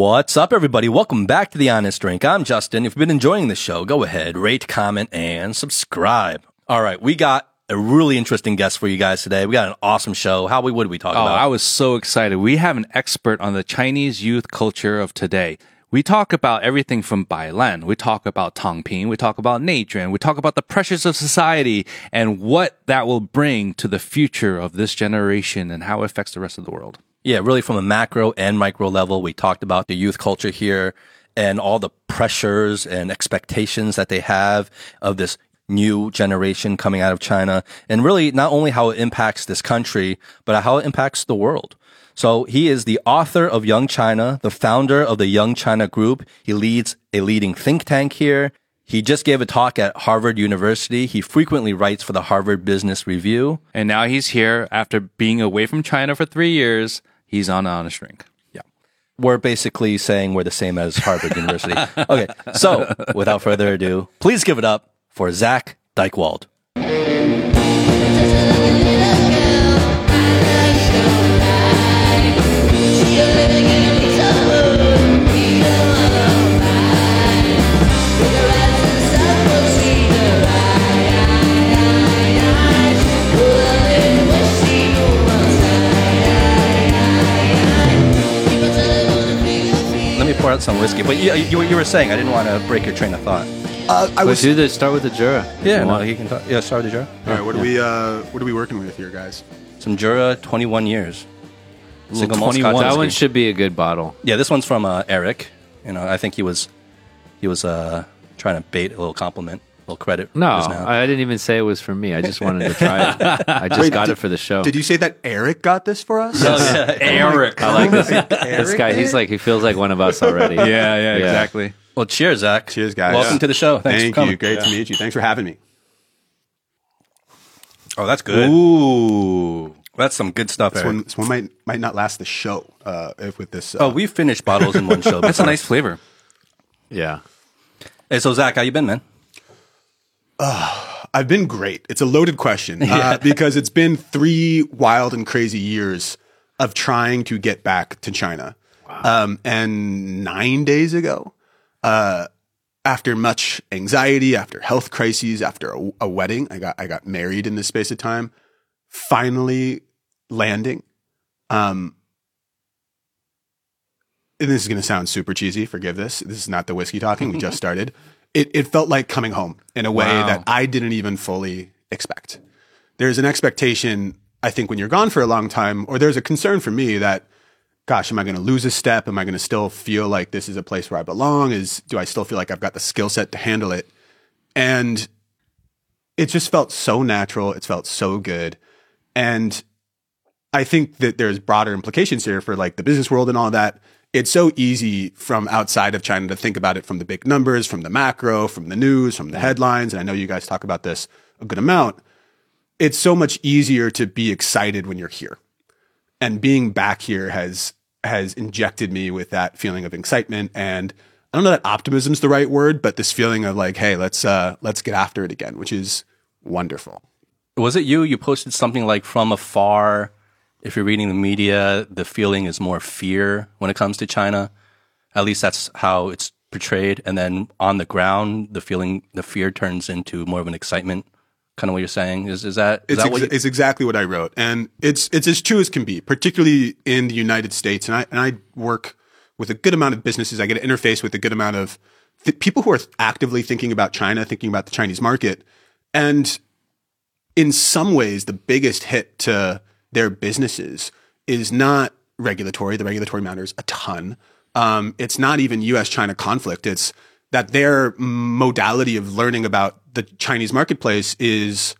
What's up, everybody? Welcome back to The Honest Drink. I'm Justin. If you've been enjoying the show, go ahead, rate, comment, and subscribe. All right, we got a really interesting guest for you guys today. We got an awesome show. How we did we talk Oh, about? I was so excited. We have an expert on the Chinese youth culture of today. We talk about everything from Bailan. We talk about Tangping. We talk about nature. And we talk about the pressures of society and what that will bring to the future of this generation and how it affects the rest of the world. Yeah, really from a macro and micro level, we talked about the youth culture here and all the pressures and expectations that they have of this new generation coming out of China and really not only how it impacts this country, but how it impacts the world. So he is the author of Young China, the founder of the Young China Group. He leads a leading think tank here. He just gave a talk at Harvard University. He frequently writes for the Harvard Business Review. And now he's here after being away from China for three years. He's on Honest Drink. Yeah. We're basically saying we're the same as Harvard University. Okay. So without further ado, please give it up for Zak Dychtwald. Pour out some whiskey. But you, you, you were saying, I didn't want to break your train of thought. Uh, I But was. do the start with the Jura. Yeah, You no, want- he can talk. Yeah, sorry, did you? All right, what are we? Uh, what are we working with here, guys? Some Jura, 21 years. Single malt 21 Scotch that one should be a good bottle. Yeah, this one's from uh, Eric. You know, I think he was he was uh, trying to bait a little compliment, a little credit. No, now. I didn't even say it was for me. I just wanted to try it. I just Wait, got did- it for the show. Did you say that Eric got this for us? Eric. I like this. this guy. He's like he feels like one of us already. Yeah, yeah, exactly. well, cheers, Zak. Cheers, guys. Welcome Yeah. to the show. Thanks Thank for coming. you. Great to meet you. Thanks for having me. Oh, that's good. Ooh. That's some good stuff. This Eric. one, this one might might not last the show uh, if with this. Uh, Oh, we finished bottles in one show. That's a nice flavor. Yeah. Hey, so Zak, how you been, man? I've been great. It's a loaded question uh, because it's been three wild and crazy years of trying to get back to China. Um, and nine days ago, uh, after much anxiety, after health crises, after a, a wedding, I got I got married in this space of time. Finally landing. Um, and this is going to sound super cheesy. Forgive this. This is not the whiskey talking. We just started. It, it felt like coming home in a way Wow. that I didn't even fully expect. There's an expectation, I think, when you're gone for a long time, or there's a concern for me that, gosh, am I going to lose a step? Am I going to still feel like this is a place where I belong? Is do I still feel like I've got the skill set to handle it? And it just felt so natural. It's felt so good. And I think that there's broader implications here for like the business world and all that. It's so easy from outside of China to think about it from the big numbers, from the macro, from the news, from the headlines. And I know you guys talk about this a good amount. It's so much easier to be excited when you're here. And being back here has has injected me with that feeling of excitement and I don't know that optimism's the right word, but this feeling of like, hey, let's uh let's get after it again, which is wonderful. Was it you? You posted something like from afar. If you're reading the media, the feeling is more fear when it comes to China. At least that's how it's portrayed. And then on the ground, the feeling, the fear turns into more of an excitement. Kind of what you're saying is is that is It's, that what you, it's exactly what I wrote, and it's it's as true as can be, particularly in the United States. And I and I work with a good amount of businesses. I get to interface with a good amount of th- people who are actively thinking about China, thinking about the Chinese market, and in some ways, the biggest hit to their businesses is not regulatory. The regulatory matters a ton. Um, it's not even U.S. China conflict. It's that their modality of learning about the Chinese marketplace is,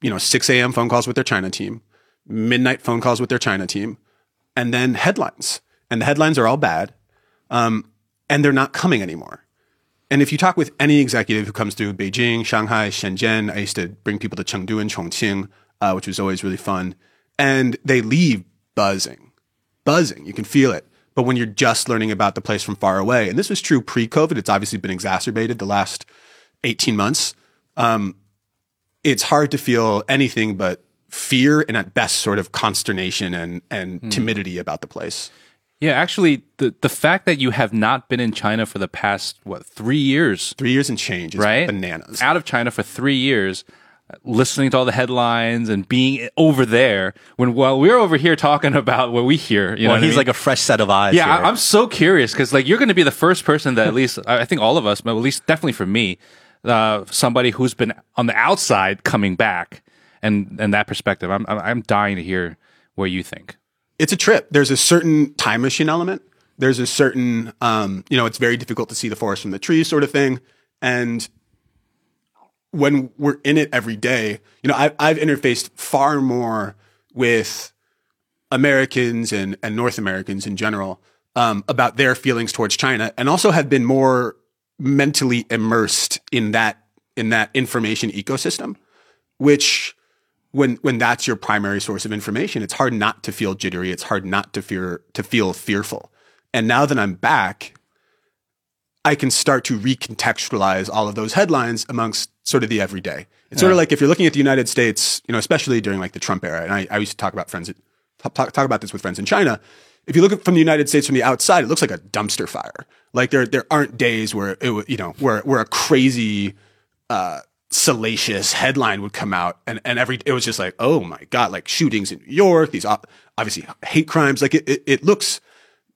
you know, 6 a.m. phone calls with their China team, midnight phone calls with their China team, and then headlines. And the headlines are all bad, um, and they're not coming anymore. And if you talk with any executive who comes through Beijing, Shanghai, Shenzhen, I used to bring people to Chengdu and Chongqing, uh, which was always really fun. And they leave buzzing, buzzing. You can feel it. But when you're just learning about the place from far away, and this was true pre COVID, it's obviously been exacerbated the last 18 months. Um, it's hard to feel anything but fear and at best sort of consternation and, and timidity about the place. Yeah, actually, the the fact that you have not been in China for the past what three years, Three years and change is right? bananas. Out of China for three years, listening to all the headlines and being over there. When while we're over here talking about what we hear, you know, Well, what I he's mean? like a fresh set of eyes. Yeah, here. I, I'm so curious because like you're going to be the first person that at least I I think all of us, but at least definitely for me, uh, somebody who's been on the outside coming back and and that perspective. I'm I'm, I'm dying to hear what you think. it's a trip. There's a certain time machine element. There's a certain, um, you know, it's very difficult to see the forest from the trees sort of thing. And when we're in it every day, you know, I've, I've interfaced far more with Americans and, and North Americans in general um, about their feelings towards China, and also have been more mentally immersed in that in that information ecosystem, which when when that's your primary source of information, it's hard not to feel jittery. It's hard not to fear to feel fearful. And now that I'm back, I can start to recontextualize all of those headlines amongst sort of the everyday. It's sort of like if you're looking at the United States, you know, especially during like the Trump era, and I, I used to talk about friends, talk, talk about this with friends in China. If you look at from the United States from the outside, it looks like a dumpster fire. Like there there aren't days where it would, you know where where a crazy uh, salacious headline would come out and, and every it was just like oh my god like shootings in new york these obviously hate crimes like it, it, it looks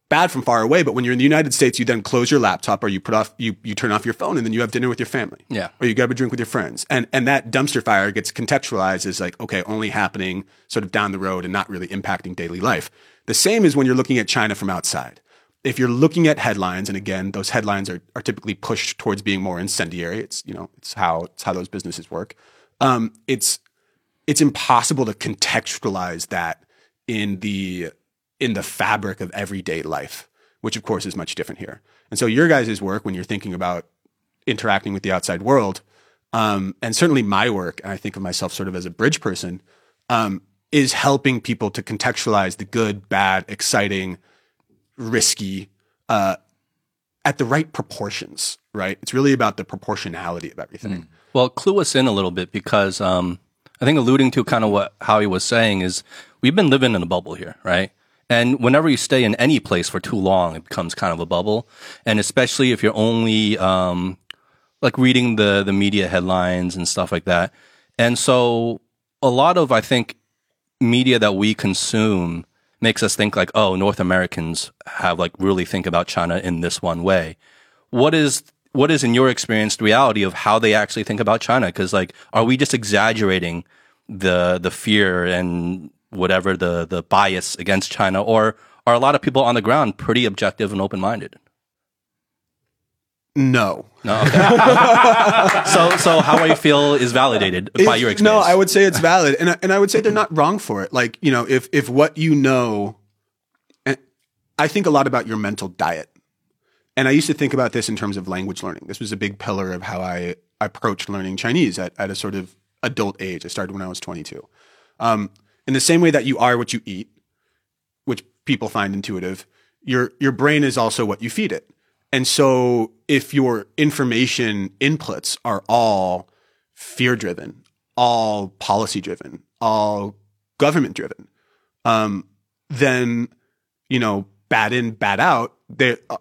bad from far away but when you're in the united states you then close your laptop or you put off you, you turn off your phone and then you have dinner with your family Yeah. or you grab a drink with your friends and and that dumpster fire gets contextualized as like okay only happening sort of down the road and not really impacting daily life the same is when you're looking at china from outside if you're looking at headlines, and again, those headlines are, are typically pushed towards being more incendiary. It's you know it's how it's how those businesses work. Um, it's it's impossible to contextualize that in the in the fabric of everyday life, which of course is much different here. And so your guys' work when you're thinking about interacting with the outside world, um, and certainly my work, and I think of myself sort of as a bridge person, um, is helping people to contextualize the good, bad, exciting, risky uh, at the right proportions, right? It's really about the proportionality of everything. Well, clue us in a little bit because um, I think alluding to kind of what Howie was saying is we've been living in a bubble here, right? And whenever you stay in any place for too long, it becomes kind of a bubble. And especially if you're only um, like reading the the media headlines and stuff like that. And so a lot of I think media that we consume makes us think like, oh, North Americans have like really think about China in this one way. What is what is in your experience the reality of how they actually think about China? Because like, are we just exaggerating the the fear and whatever the the bias against China, or are a lot of people on the ground pretty objective and open minded? No. No. Okay. so so how I feel is validated by your experience. No, I would say it's valid, and I- and I would say they're not wrong for it. Like you know, if if what you know, I think a lot about your mental diet, and I used to think about this in terms of language learning. This was a big pillar of how I approached learning Chinese at at a sort of adult age. I started when I was twenty two. Um, in the same way that you are what you eat, which people find intuitive, your your brain is also what you feed it. And so if your information inputs are all fear driven, all policy driven, all government driven, um, then you know, bad in, bad out.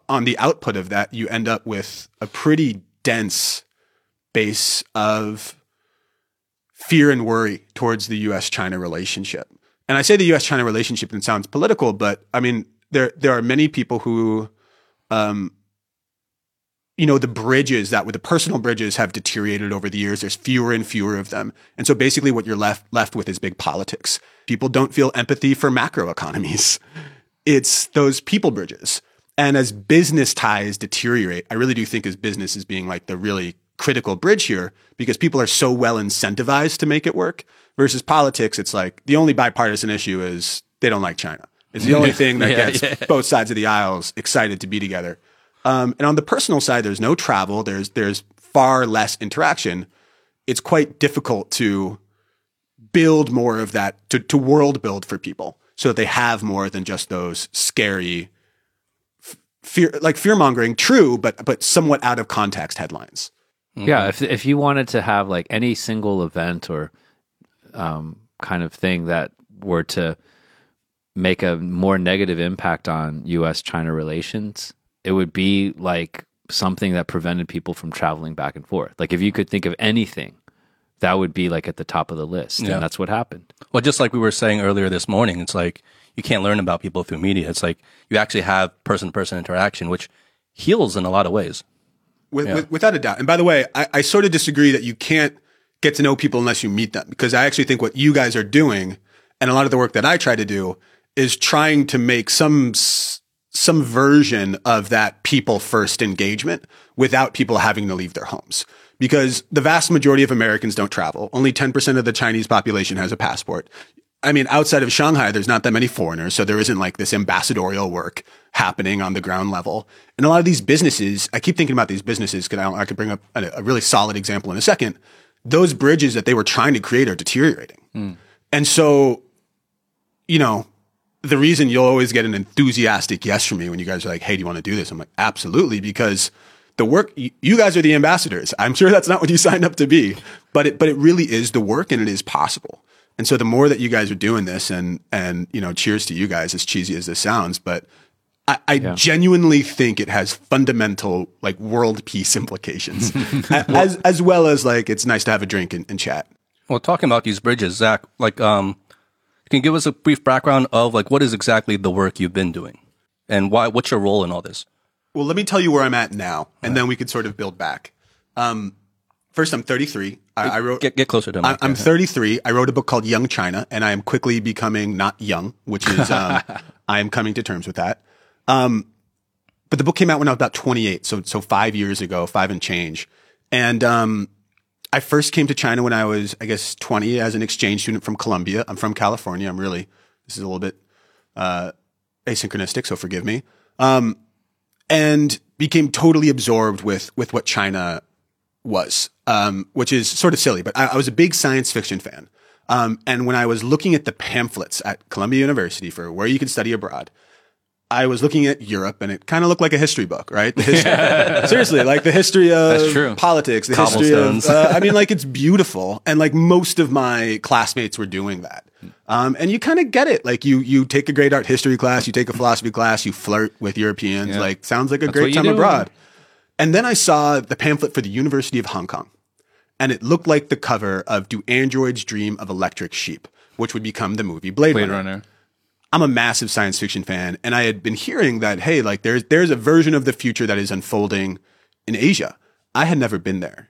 On the output of that, you end up with a pretty dense base of fear and worry towards the U.S. China relationship. And I say the U.S. China relationship and it sounds political, but I mean there there are many people who, um, you know, the bridges that with the personal bridges have deteriorated over the years. There's fewer and fewer of them, and so basically what you're left left with is big politics. People don't feel empathy for macro economies. It's those people bridges. And as business ties deteriorate, I really do think as business is being like the really critical bridge here because people are so well incentivized to make it work versus politics. It's like the only bipartisan issue is they don't like China. It's the only thing that Yeah, gets yeah. both sides of the aisles excited to be together. Um, and on the personal side, there's no travel. There's there's far less interaction. It's quite difficult to build more of that to, to world build for people so that they have more than just those scary fear like fear mongering true but but somewhat out of context headlines Yeah, if if you wanted to have like any single event or um, kind of thing that were to make a more negative impact on US China relations, it would be like something that prevented people from traveling back and forth. Like if you could think of anything, that would be like at the top of the list. Yeah. And that's what happened. Well, just like we were saying earlier this morning, it's like you can't learn about people through media. It's like you actually have person to person interaction, which heals in a lot of ways. With, with, without a doubt. And by the way, I, I sort of disagree that you can't get to know people unless you meet them because I actually think what you guys are doing and a lot of the work that I try to do is trying to make some some version of that people first engagement without people having to leave their homes. Because the vast majority of Americans don't travel. Only 10% of the Chinese population has a passport. I mean, outside of Shanghai, there's not that many foreigners, so there isn't like this ambassadorial work happening on the ground level. And a lot of these businesses, I keep thinking about these businesses because I, I could bring up a, a really solid example in a second. Those bridges that they were trying to create are deteriorating. Hmm. And so, you know, the reason you'll always get an enthusiastic yes from me when you guys are like, hey, do you want to do this? I'm like, absolutely, because the work, you guys are the ambassadors. I'm sure that's not what you signed up to be, but it, but it really is the work and it is possible. And so the more that you guys are doing this and, and, you know, cheers to you guys, as cheesy as this sounds, but I, I genuinely think it has fundamental like world peace implications as, as well as like, it's nice to have a drink and, and chat. Well, talking about these bridges, Zak, like, um, can you give us a brief background of like what is exactly the work you've been doing, and why? What's your role in all this? Well, let me tell you where I'm at now, and then we could sort of build back. Um, first, I'm 33. I, I wrote. Get get closer to mic. I'm 33. I wrote a book called Young China, and I am quickly becoming not young, which is um, I am coming to terms with that. Um, but the book came out when I was about 28, so so five years ago, five and change. And um, I first came to China when I was, I guess, 20 as an exchange student from Columbia. I'm from California. I'm really this is a little bit uh, asynchronistic, so forgive me. Um, and became totally absorbed with with what China was, um, which is sort of silly. But I, I was a big science fiction fan, um, and when I was looking at the pamphlets at Columbia University for where you can study abroad, I was looking at Europe, and it kind of looked like a history book, right? The history, seriously, like the history of politics, the history of. Uh, I mean, like it's beautiful, and like most of my classmates were doing that. Um, and you kind of get it. Like you, you take a great art history class, you take a philosophy class, you flirt with Europeans. Like sounds like a what great time do. abroad. And then I saw the pamphlet for the University of Hong Kong, and it looked like the cover of "Do Androids Dream of Electric Sheep," which would become the movie Blade, Blade Runner. Runner. I'm a massive science fiction fan, and I had been hearing that hey, like there's there's a version of the future that is unfolding in Asia. I had never been there.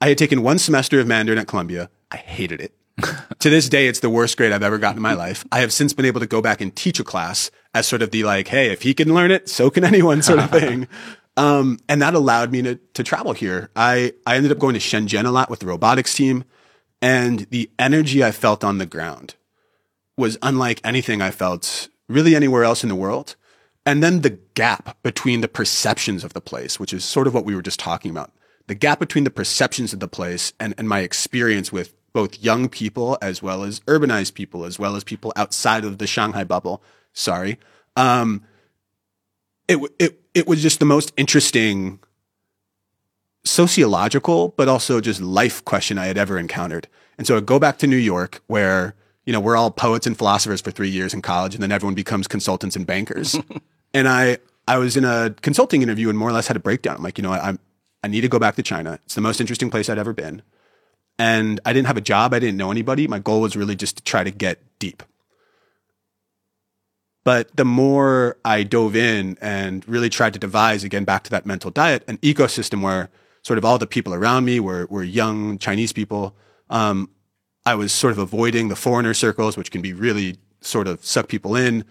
I had taken one semester of Mandarin at Columbia. I hated it. to this day, it's the worst grade I've ever gotten in my life. I have since been able to go back and teach a class as sort of the like, hey, if he can learn it, so can anyone sort of thing. Um, and that allowed me to, to travel here. I, I ended up going to Shenzhen a lot with the robotics team and the energy I felt on the ground was unlike anything I felt really anywhere else in the world. And then the gap between the perceptions of the place, which is sort of what we were just talking about. The gap between the perceptions of the place and, and my experience with both young people as well as urbanized people, as well as people outside of the Shanghai bubble. Sorry. Um, it, it, it was just the most interesting sociological, but also just life question I had ever encountered. And so I go back to New York where, you know, we're all poets and philosophers for three years in college and then everyone becomes consultants and bankers. and I, I was in a consulting interview and more or less had a breakdown. I'm like, you know, I, I'm, I need to go back to China. It's the most interesting place I'd ever been. And I didn't have a job. I didn't know anybody. My goal was really just to try to get deep. But the more I dove in and really tried to devise, again, back to that mental diet, an ecosystem where sort of all the people around me were, were young Chinese people. Um, I was sort of avoiding the foreigner circles, which can be really sort of suck people in.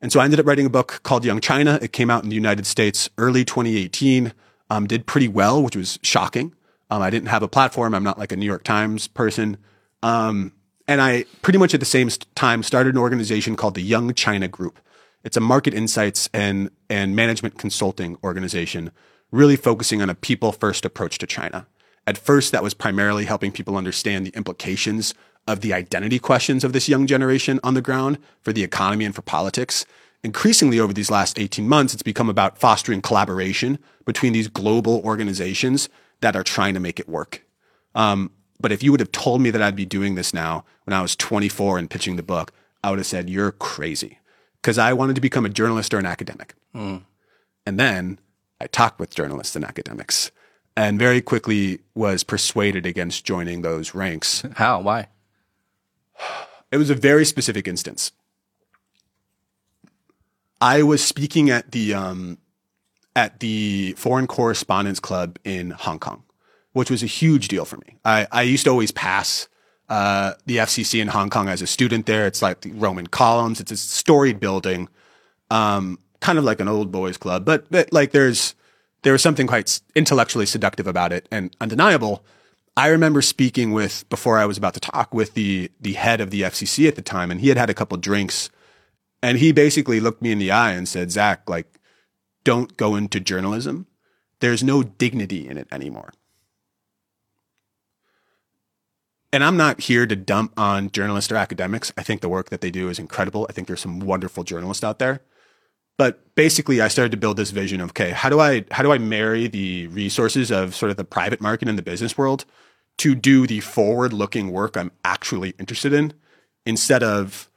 And so I ended up writing a book called Young China. It came out in the United States early 2018, um, did pretty well, which was shocking. Um, I didn't have a platform. I'm not like a New York Times person. Um, and I pretty much at the same time started an organization called the Young China Group. It's a market insights and, and management consulting organization, really focusing on a people first approach to China. At first, that was primarily helping people understand the implications of the identity questions of this young generation on the ground for the economy and for politics. Increasingly, over these last 18 months, it's become about fostering collaboration between these global organizations that are trying to make it work. Um, but if you would have told me that I'd be doing this now when I was 24 and pitching the book, I would have said, You're crazy. Because I wanted to become a journalist or an academic. And then I talked with journalists and academics and very quickly was persuaded against joining those ranks. How? Why? It was a very specific instance. I was speaking at the um, at the Foreign Correspondents Club in Hong Kong, which was a huge deal for me. I, I used to always pass uh, the FCC in Hong Kong as a student there. It's like the Roman columns. It's a storied building, um, kind of like an old boys club, but, but like there's there was something quite intellectually seductive about it and undeniable. I remember speaking with before I was about to talk with the the head of the FCC at the time, and he had had a couple drinks, and he basically looked me in the eye and said, "Zak, like, don't go into journalism. There's no dignity in it anymore." And I'm not here to dump on journalists or academics. I think the work that they do is incredible. I think there's some wonderful journalists out there. But basically I started to build this vision of okay, how do I how do I marry the resources of sort of the private market and the business world to do the forward-looking work I'm actually interested in instead of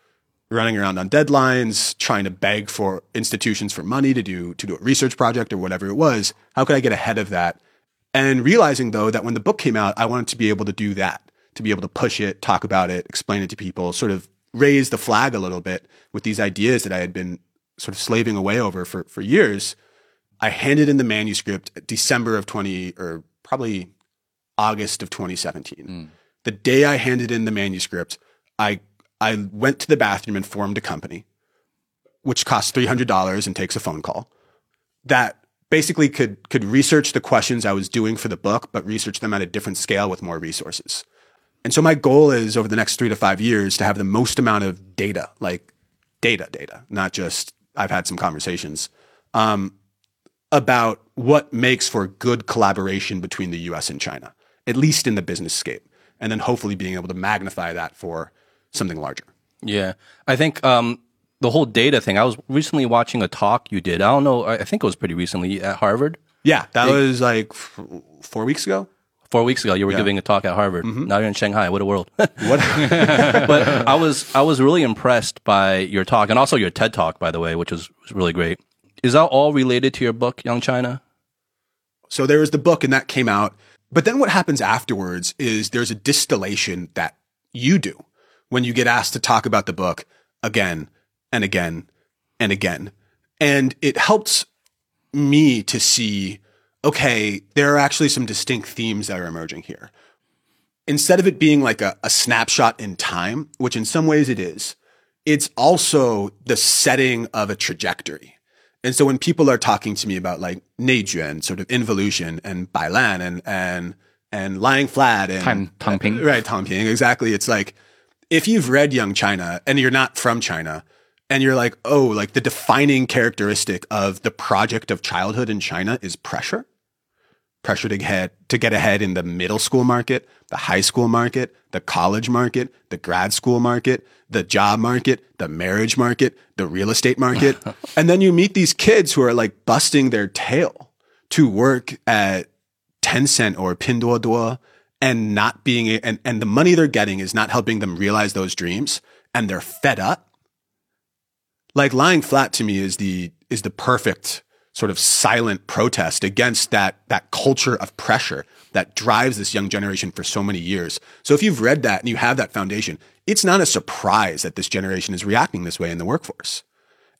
running around on deadlines, trying to beg for institutions for money to do to do a research project or whatever it was. How could I get ahead of that? And realizing though that when the book came out, I wanted to be able to do that, to be able to push it, talk about it, explain it to people, sort of raise the flag a little bit with these ideas that I had been sort of slaving away over for, for years. I handed in the manuscript December of 20 or probably August of 2017. Mm. The day I handed in the manuscript, I I went to the bathroom and formed a company, which costs three hundred dollars and takes a phone call. That basically could could research the questions I was doing for the book, but research them at a different scale with more resources. And so my goal is over the next three to five years to have the most amount of data, like data, data, not just I've had some conversations um, about what makes for good collaboration between the U.S. and China, at least in the business scape, and then hopefully being able to magnify that for something larger. Yeah, I think um, the whole data thing. I was recently watching a talk you did. I don't know. I think it was pretty recently at Harvard. Yeah, that was like four weeks ago. Four weeks ago, you were giving a talk at Harvard. Mm-hmm. Now you're in Shanghai. What a world! What? but I was I was really impressed by your talk and also your TED talk, by the way, which was, was really great. Is that all related to your book, Young China? So there was the book and that came out. But then what happens afterwards is there's a distillation that you do when you get asked to talk about the book again and again and again. And it helps me to see, okay, there are actually some distinct themes that are emerging here. Instead of it being like a, a snapshot in time, which in some ways it is, it's also the setting of a trajectory. And so when people are talking to me about like Neijuan, sort of involution and Bailan and, and, and lying flat and Tang- Tangping. Uh, right, Tangping, exactly. It's like, if you've read Young China and you're not from China and you're like, oh, like the defining characteristic of the project of childhood in China is pressure, pressure to get, to get ahead in the middle school market, the high school market, the college market, the grad school market, the job market, the marriage market, the real estate market. and then you meet these kids who are like busting their tail to work at Tencent or Pinduoduo and not being and, and the money they're getting is not helping them realize those dreams and they're fed up. Like lying flat to me is the is the perfect sort of silent protest against that that culture of pressure that drives this young generation for so many years. So if you've read that and you have that foundation, it's not a surprise that this generation is reacting this way in the workforce.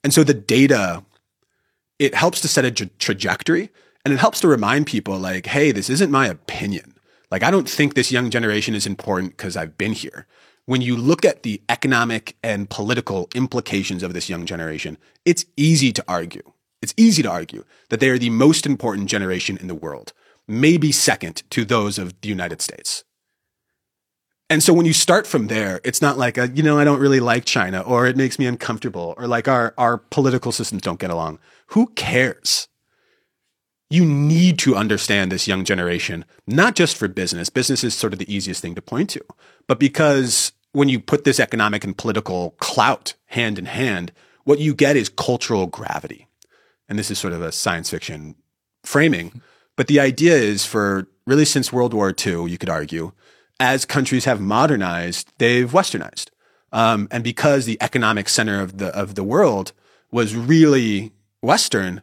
And so the data it helps to set a tra- trajectory and it helps to remind people like, hey, this isn't my opinion. Like, I don't think this young generation is important because I've been here. When you look at the economic and political implications of this young generation, it's easy to argue. It's easy to argue that they are the most important generation in the world, maybe second to those of the United States. And so when you start from there, it's not like, a, you know, I don't really like China or it makes me uncomfortable or like our, our political systems don't get along. Who cares? You need to understand this young generation, not just for business. Business is sort of the easiest thing to point to, but because when you put this economic and political clout hand in hand, what you get is cultural gravity. And this is sort of a science fiction framing. But the idea is for really since World War II, you could argue, as countries have modernized, they've westernized. Um, and because the economic center of the of the world was really Western,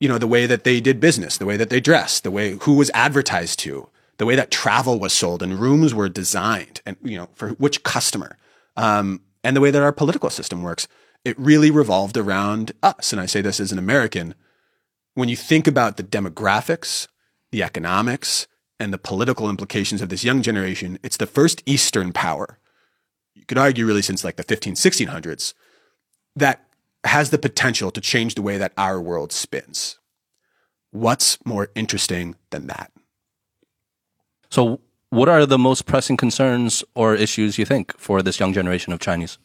you know, the way that they did business, the way that they dressed, the way who was advertised to, the way that travel was sold and rooms were designed, and you know, for which customer, um, and the way that our political system works, it really revolved around us. And I say this as an American. When you think about the demographics, the economics, and the political implications of this young generation, it's the first Eastern power. You could argue really since like the 15, 1600s that has the potential to change the way that our world spins. What's more interesting than that? So, what are the most pressing concerns or issues you think for this young generation of Chinese?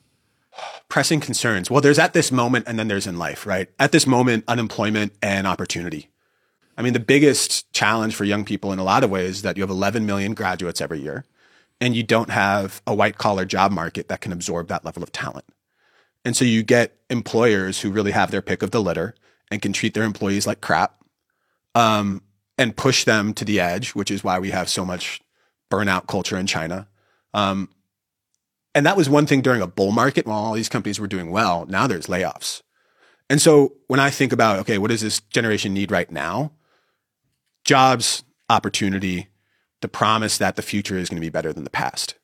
Pressing concerns. Well, there's at this moment and then there's in life, right? At this moment, unemployment and opportunity. I mean, the biggest challenge for young people in a lot of ways is that you have 11 million graduates every year and you don't have a white collar job market that can absorb that level of talent. And so you get employers who really have their pick of the litter and can treat their employees like crap um, and push them to the edge, which is why we have so much burnout culture in China. Um, and that was one thing during a bull market while all these companies were doing well. Now there's layoffs. And so when I think about, okay, what does this generation need right now? Jobs, opportunity, the promise that the future is going to be better than the past,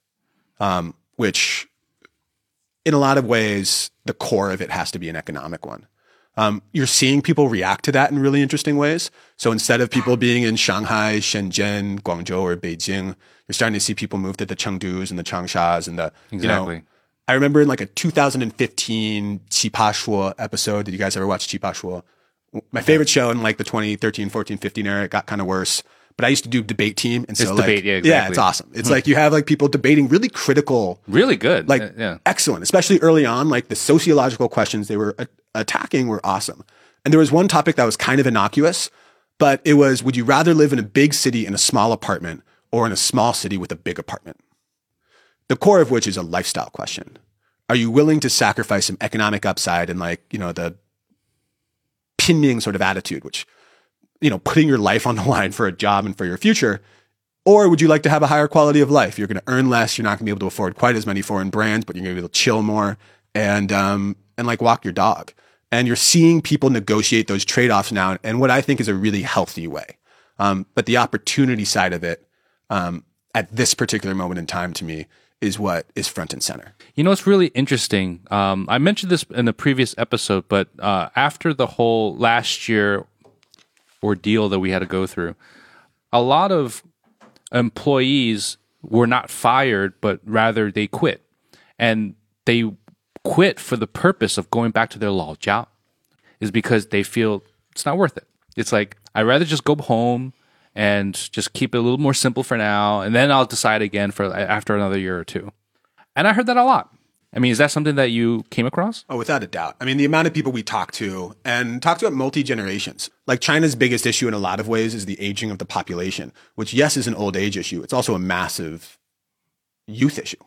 um, which in a lot of ways, the core of it has to be an economic one. Um, you're seeing people react to that in really interesting ways. So instead of people being in Shanghai, Shenzhen, Guangzhou, or Beijing, you're starting to see people move to the Chengdus and the Changshas and the, Exactly. you know, I remember in like a 2015 Qipa Shuo episode. Did you guys ever watch Qipa Shuo? My favorite show in like the 2013, 14, 15 era. It got kind of worse. But I used to do debate team. And so It's like, debate, yeah, yeah, it's awesome. It's like you have like people debating really critical Really good. like Uh, yeah. excellent, especially early on. Like the sociological questions they were a- attacking were awesome. And there was one topic that was kind of innocuous, but it was: Would you rather live in a big city in a small apartment, or in a small city with a big apartment? The core of which is a lifestyle question. Are you willing to sacrifice some economic upside and like you know the pinning sort of attitude, which you know putting your life on the line for a job and for your future? Or would you like to have a higher quality of life? You're going to earn less. You're not going to be able to afford quite as many foreign brands, but you're going to be able to chill more and um, and like walk your dog. And you're seeing people negotiate those trade offs now, and what I think is a really healthy way. Um, but the opportunity side of it, um, at this particular moment in time, to me, is what is front and center. You know, it's really interesting. Um, I mentioned this in a previous episode, but uh, after the whole last year ordeal that we had to go through, a lot of employees were not fired, but rather they quit. And they quit for the purpose of going back to their law job, is because they feel it's not worth it. It's like, I'd rather just go home and just keep it a little more simple for now, and then I'll decide again for after another year or two. And I heard that a lot. I mean, is that something that you came across? Oh, without a doubt. I mean, the amount of people we talk to and talk to at multi generations. Like China's biggest issue in a lot of ways is the aging of the population, which, yes, is an old age issue. It's also a massive youth issue.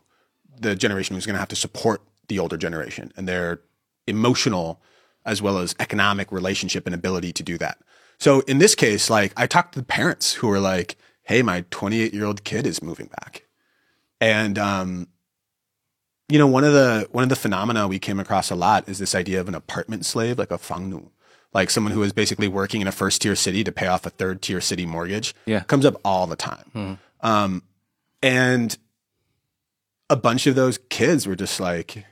The generation who's going to have to support the older generation and their emotional as well as economic relationship and ability to do that. So in this case, like I talked to the parents who were like, "Hey, my 28 year old kid is moving back," and um, you know, one of the one of the phenomena we came across a lot is this idea of an apartment slave, like a fangnu, like someone who is basically working in a first tier city to pay off a third tier city mortgage. Yeah. comes up all the time, um, and a bunch of those kids were just like,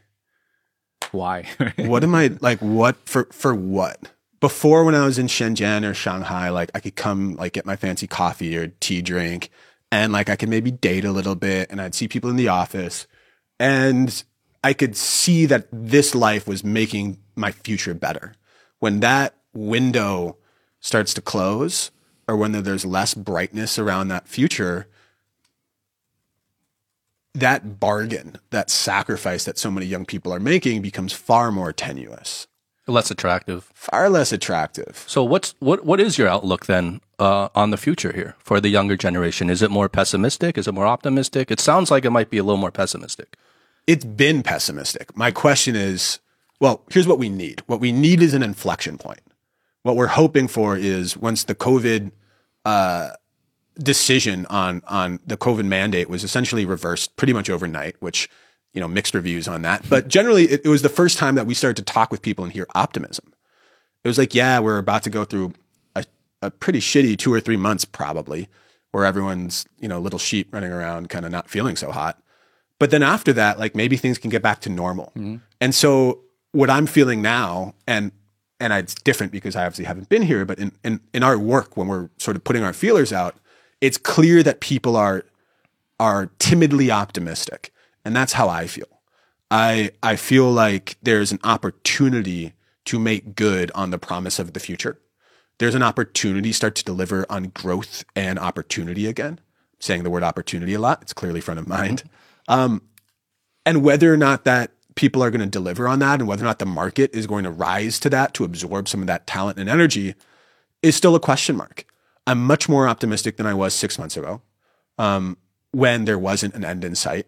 Why? what am I like? What for? For what? Before, when I was in Shenzhen or Shanghai, like I could come like get my fancy coffee or tea drink, and like I could maybe date a little bit, and I'd see people in the office, and I could see that this life was making my future better. When that window starts to close, or when there's less brightness around that future, that bargain, that sacrifice that so many young people are making becomes far more tenuous, Less attractive. far less attractive. So what's what what is your outlook then uh, on the future here for the younger generation? Is it more pessimistic? Is it more optimistic? It sounds like it might be a little more pessimistic. It's been pessimistic. My question is well, here's what we need. What we need is an inflection point. What we're hoping for is once the COVID uh, decision on on the COVID mandate was essentially reversed pretty much overnight, which you know, mixed reviews on that. But generally, it, it was the first time that we started to talk with people and hear optimism. It was like, yeah, we're about to go through a, a pretty shitty two or three months, probably, where everyone's, you know, little sheep running around, kind of not feeling so hot. But then after that, like maybe things can get back to normal. Mm-hmm. And so what I'm feeling now, and and it's different because I obviously haven't been here, but in, in in our work when we're sort of putting our feelers out, it's clear that people are are timidly optimistic. And that's how I feel. I I feel like there's an opportunity to make good on the promise of the future. There's an opportunity to start to deliver on growth and opportunity again. saying the word opportunity a lot. It's clearly front of mind. Um, and whether or not that people are going to deliver on that and whether or not the market is going to rise to that to absorb some of that talent and energy is still a question mark. I'm much more optimistic than I was six months ago um, when there wasn't an end in sight.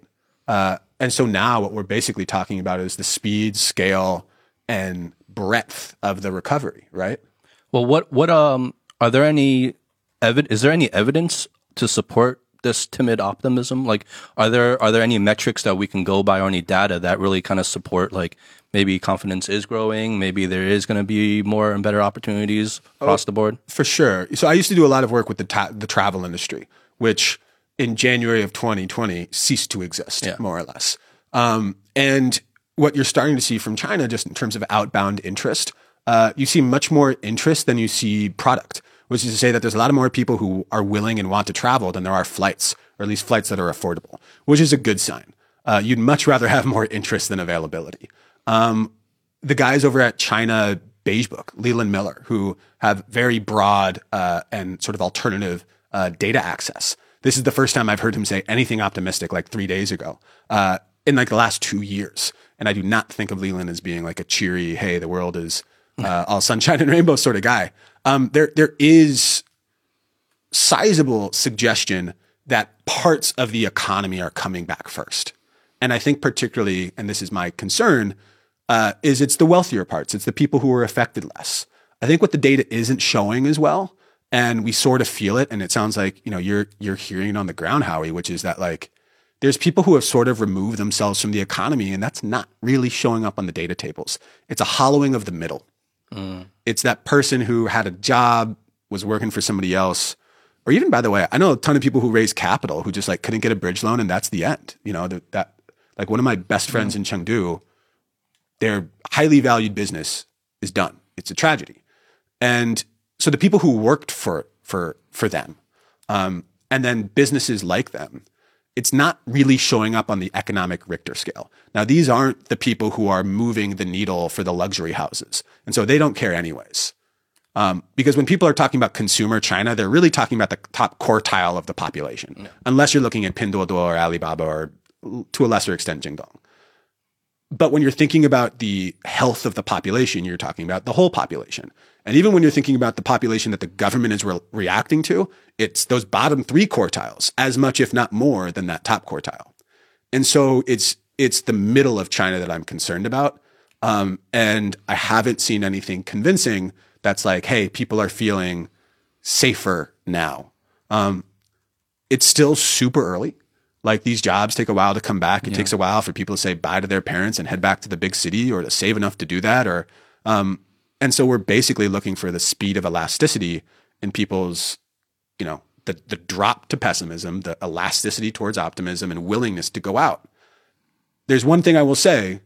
Uh, and so now what we're basically talking about is the speed, scale, and breadth of the recovery, right? Well, what what um are there any evid- is there any evidence to support this timid optimism? Like, are there are there any metrics that we can go by or any data that really kind of support like maybe confidence is growing, maybe there is going to be more and better opportunities across the board? For sure. So I used to do a lot of work with the ta- the travel industry, which in January of 2020 ceased to exist, Yeah. more or less. Um, and what you're starting to see from China, just in terms of outbound interest, uh, you see much more interest than you see product, which is to say that there's a lot of more people who are willing and want to travel than there are flights, or at least flights that are affordable, which is a good sign. Uh, you'd much rather have more interest than availability the guys over at China Beige Book, Leland Miller, who have very broad uh, and sort of alternative uh, data access. This is the first time I've heard him say anything optimistic like three days ago uh, in like the last two years. And I do not think of Leland as being like a cheery, hey, the world is uh, all sunshine and rainbows sort of guy. Um, there, there is sizable suggestion that parts of the economy are coming back first. And I think particularly, and this is my concern, uh, is it's the wealthier parts. It's the people who are affected less. I think what the data isn't showing as well, and we sort of feel it, and it sounds like you know you're you're hearing it on the ground, Howie, which is that like there's people who have sort of removed themselves from the economy, and that's not really showing up on the data tables. It's a hollowing of the middle. Mm. It's that person who had a job, was working for somebody else, or even by the way, I know a ton of people who raise capital who just like couldn't get a bridge loan, and that's the end. You know that, that like one of my best mm. friends in Chengdu, their highly valued business is done. It's a tragedy, and so the people who worked for for for them, um, and then businesses like them, it's not really showing up on the economic Richter scale. Now, these aren't the people who are moving the needle for the luxury houses, and so they don't care anyways. Um, because when people are talking about consumer China, they're really talking about the top quartile of the population, unless you're looking at Pinduoduo or Alibaba or to a lesser extent Jingdong. But when you're thinking about the health of the population, you're talking about the whole population. And even when you're thinking about the population that the government is re- reacting to, it's those bottom three quartiles as much, if not more, than that top quartile. And so it's it's the middle of China that I'm concerned about. Um, and I haven't seen anything convincing that's like, hey, people are feeling safer now. Um, it's still super early. Like these jobs take a while to come back. It takes a while for people to say bye to their parents and head back to the big city or to save enough to do that. Or, um, and so we're basically looking for the speed of elasticity in people's, you know, the, the drop to pessimism, the elasticity towards optimism and willingness to go out. There's one thing I will say.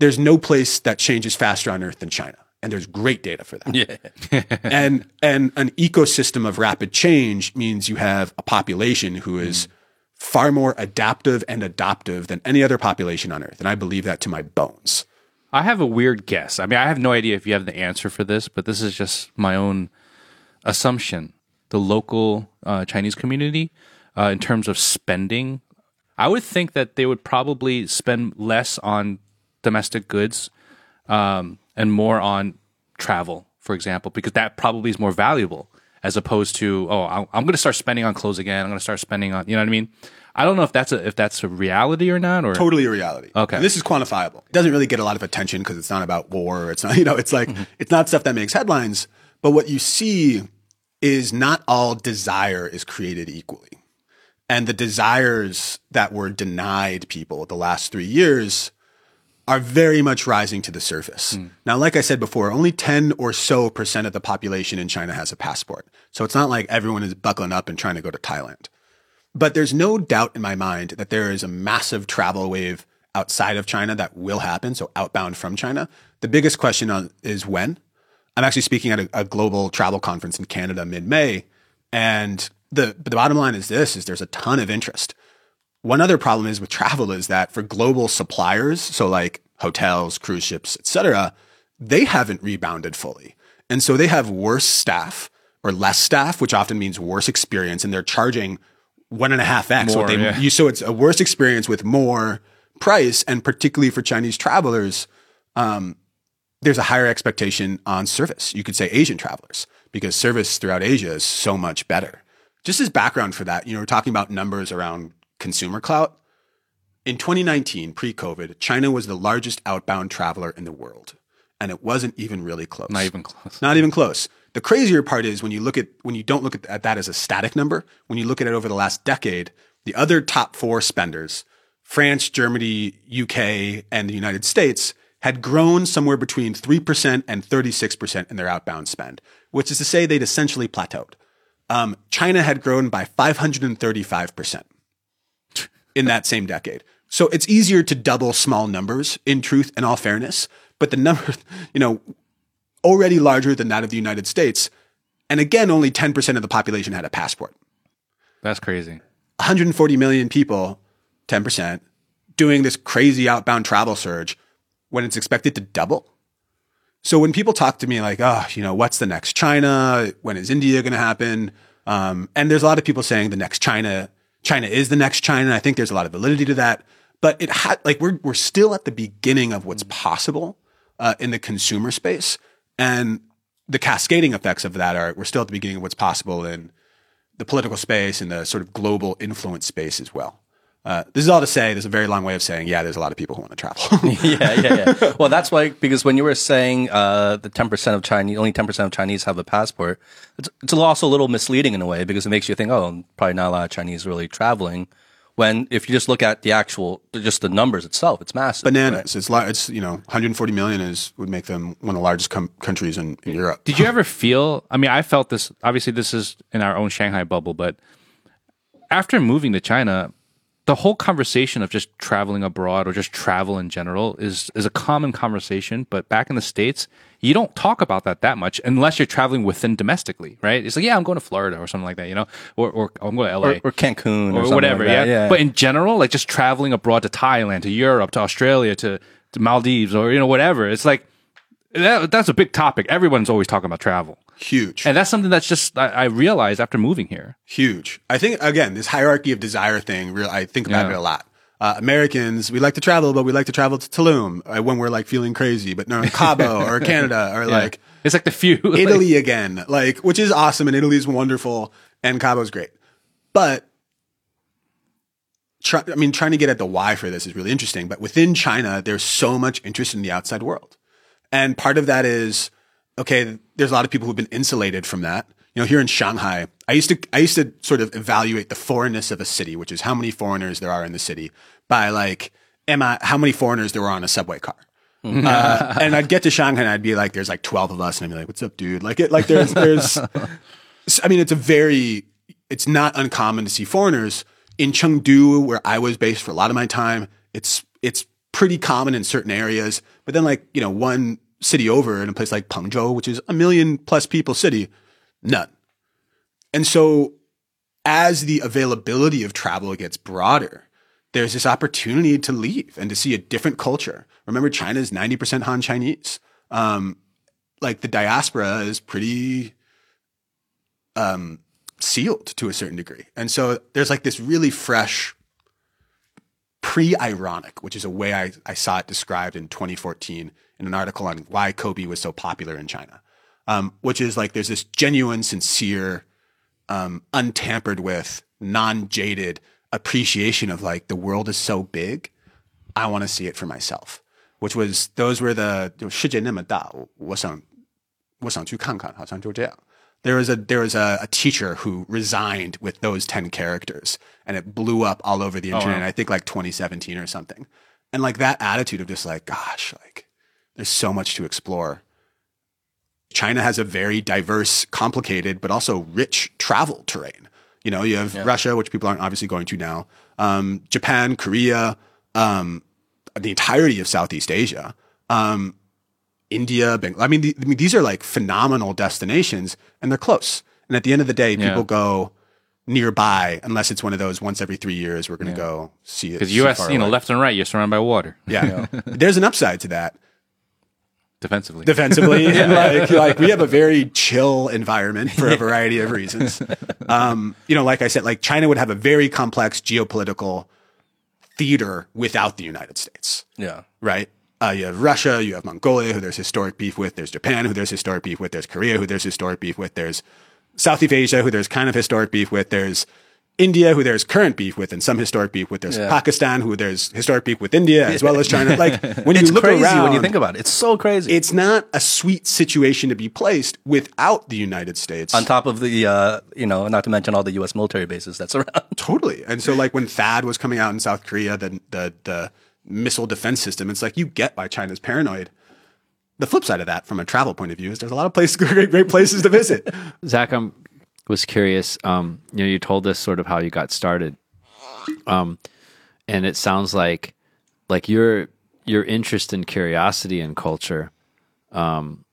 There's no place that changes faster on earth than China. And there's great data for that Yeah. and and an ecosystem of rapid change means you have a population who is mm. far more adaptive and adoptive than any other population on earth and i believe that to my bones I have a weird guess. I mean, I have no idea if you have the answer for this, but this is just my own assumption. The local uh, Chinese community, uh, in terms of spending, I would think that they would probably spend less on domestic goods um, and more on travel, for example, because that probably is more valuable as opposed to oh, I'm, I'm going to start spending on clothes again. I'm going to start spending on you know what I mean. I don't know if that's a if that's a reality or not. Or totally a reality Okay. And this is quantifiable it doesn't really get a lot of attention because it's not about war it's not you know it's like mm-hmm. it's not stuff that makes headlines but what you see is not all desire is created equally And the desires that were denied people the last three years are very much rising to the surface. Mm. Now, like I said before, only 10 or so percent of the population in China has a passport. So it's not like everyone is buckling up and trying to go to Thailand. But there's no doubt in my mind that there is a massive travel wave outside of China that will happen. So outbound from China. The biggest question on, is when. I'm actually speaking at a, a global travel conference in Canada mid-May, and the the bottom line is this: is there's a ton of interest. One other problem is with travel is that for global suppliers, so like hotels, cruise ships, etc., they haven't rebounded fully, and so they have worse staff or less staff, which often means worse experience, and they're charging one and a half x what they yeah. you. So it's a worse experience with more price, and particularly for Chinese travelers, um, there's a higher expectation on service. You could say Asian travelers because service throughout Asia is so much better. Just as background for that, you know, we're talking about numbers around consumer clout. In 2019, pre-COVID, China was the largest outbound traveler in the world, and it wasn't even really close. Not even close. Not even close. The crazier part is when you look at when you don't look at, at that as a static number, when you look at it over the last decade, the other top four spenders, France, Germany, UK, and the United States, had grown somewhere between 3% and 36% in their outbound spend, which is to say they'd essentially plateaued. Um, China had grown by 535% in that same decade. So it's easier to double small numbers in truth and all fairness, but the number, you know, already larger than that of the United States. And again, only 10% of the population had a passport. That's crazy. 140 million people, 10%, doing this crazy outbound travel surge when it's expected to double. So when people talk to me like, oh, you know, what's the next China? When is India going to happen? Um, and there's a lot of people saying the next China, China is the next China. I think there's a lot of validity to that. But it had like we're we're still at the beginning of what's possible uh, in the consumer space, and the cascading effects of that are we're still at the beginning of what's possible in the political space and the sort of global influence space as well. Uh, this is all to say, there's a very long way of saying, yeah, there's a lot of people who want to travel. yeah, yeah, yeah. Well, that's why because when you were saying uh, the ten percent of Chinese, only ten percent of Chinese have a passport, it's, it's also a little misleading in a way because it makes you think, oh, probably not a lot of Chinese really traveling. When if you just look at the actual, just the numbers itself, it's massive. Bananas. It's, lar- it's, you know, 140 million is, would make them one of the largest com- countries in, in Europe. Did you ever feel? I mean, I felt this. Obviously, this is in our own Shanghai bubble, but after moving to China, the whole conversation of just traveling abroad or just travel in general is is a common conversation. But back in the states, you don't talk about that that much unless you're traveling within domestically, right? It's like, yeah, I'm going to Florida or something like that, you know, or or I'm going to LA or, or Cancun or, or whatever. like that. yeah? But in general, like just traveling abroad to Thailand, to Europe, to Australia, to, to Maldives, or you know whatever. It's like that, that's a big topic. Everyone's always talking about travel, Huge. and that's something that's just I, I realized after moving here. Huge. I think, again, this hierarchy of desire thing, real, I think about Yeah. it a lot. Uh, Americans, we like to travel, but we like to travel to Tulum uh, when we're like feeling crazy, but no, Cabo or Canada or like It's like the few like- Italy again, like, which is awesome and Italy's wonderful and Cabo's great. But try, I mean, trying to get at the why for this is really interesting. But within China, there's so much interest in the outside world. And part of that is, okay, there's a lot of people who've been insulated from that. You know, here in Shanghai, I used to, I used to sort of evaluate the foreignness of a city, which is how many foreigners there are in the city by like, am I, how many foreigners there were on a subway car. Uh, and I'd get to Shanghai and I'd be like, there's like 12 of us. And I'd be like, what's up, dude? Like it, like there's, there's, I mean, it's a very, it's not uncommon to see foreigners in Chengdu, where I was based for a lot of my time. It's, it's pretty common in certain areas. But then like, you know, one city over in a place like Pengzhou, which is a million plus people city, none. And so as the availability of travel gets broader, there's this opportunity to leave and to see a different culture. Remember, China is 90% Han Chinese. Um, like the diaspora is pretty um, sealed to a certain degree. And so there's like this really fresh pre ironic, which is a way I, I saw it described in 2014 in an article on why Kobe was so popular in China, um, which is like there's this genuine, sincere, um, untampered with, non jaded appreciation of like the world is so big, I want to see it for myself. Which was those were the 就世界那么大，我想我想去看看，好像就这样。 There was a there was a, a teacher who resigned with those ten characters, and it blew up all over the internet. I think like 2017 or something. And like that attitude of just like, gosh, like there's so much to explore. China has a very diverse, complicated, but also rich travel terrain. You know, you have Russia, which people aren't obviously going to now, um, Japan, Korea, um, the entirety of Southeast Asia, um, India. Bang- I mean, the, I mean, these are like phenomenal destinations, and they're close. And at the end of the day, Yeah. people go nearby, unless it's one of those once every three years we're going to go see it. Because U.S., far you know, away. left and right, you're surrounded by water Yeah. There's an upside to that defensively. defensively. and like, like we have a very chill environment for a variety of reasons. Um, you know, like I said, like China would have a very complex geopolitical theater without the United States, Yeah. right? Uh, you have Russia, you have Mongolia, who there's historic beef with. There's Japan, who there's historic beef with. There's Korea, who there's historic beef with. There's Southeast Asia, who there's kind of historic beef with. There's India, who there's current beef with, and some historic beef with. There's Yeah. Pakistan, who there's historic beef with India as well as China. Like when It's you look crazy around, when you think about it. It's so crazy. it's not a sweet situation to be placed without the United States. on top of the, uh, you know, not to mention all the U.S. military bases that's around. totally. And so, like when THAAD was coming out in South Korea, the, the the missile defense system, it's like you get why China's paranoid. The flip side of that, from a travel point of view, is there's a lot of places, great, great places to visit. Zak, I was curious. Um, you know, you told us sort of how you got started, um, and it sounds like like your your interest and curiosity in culture, um,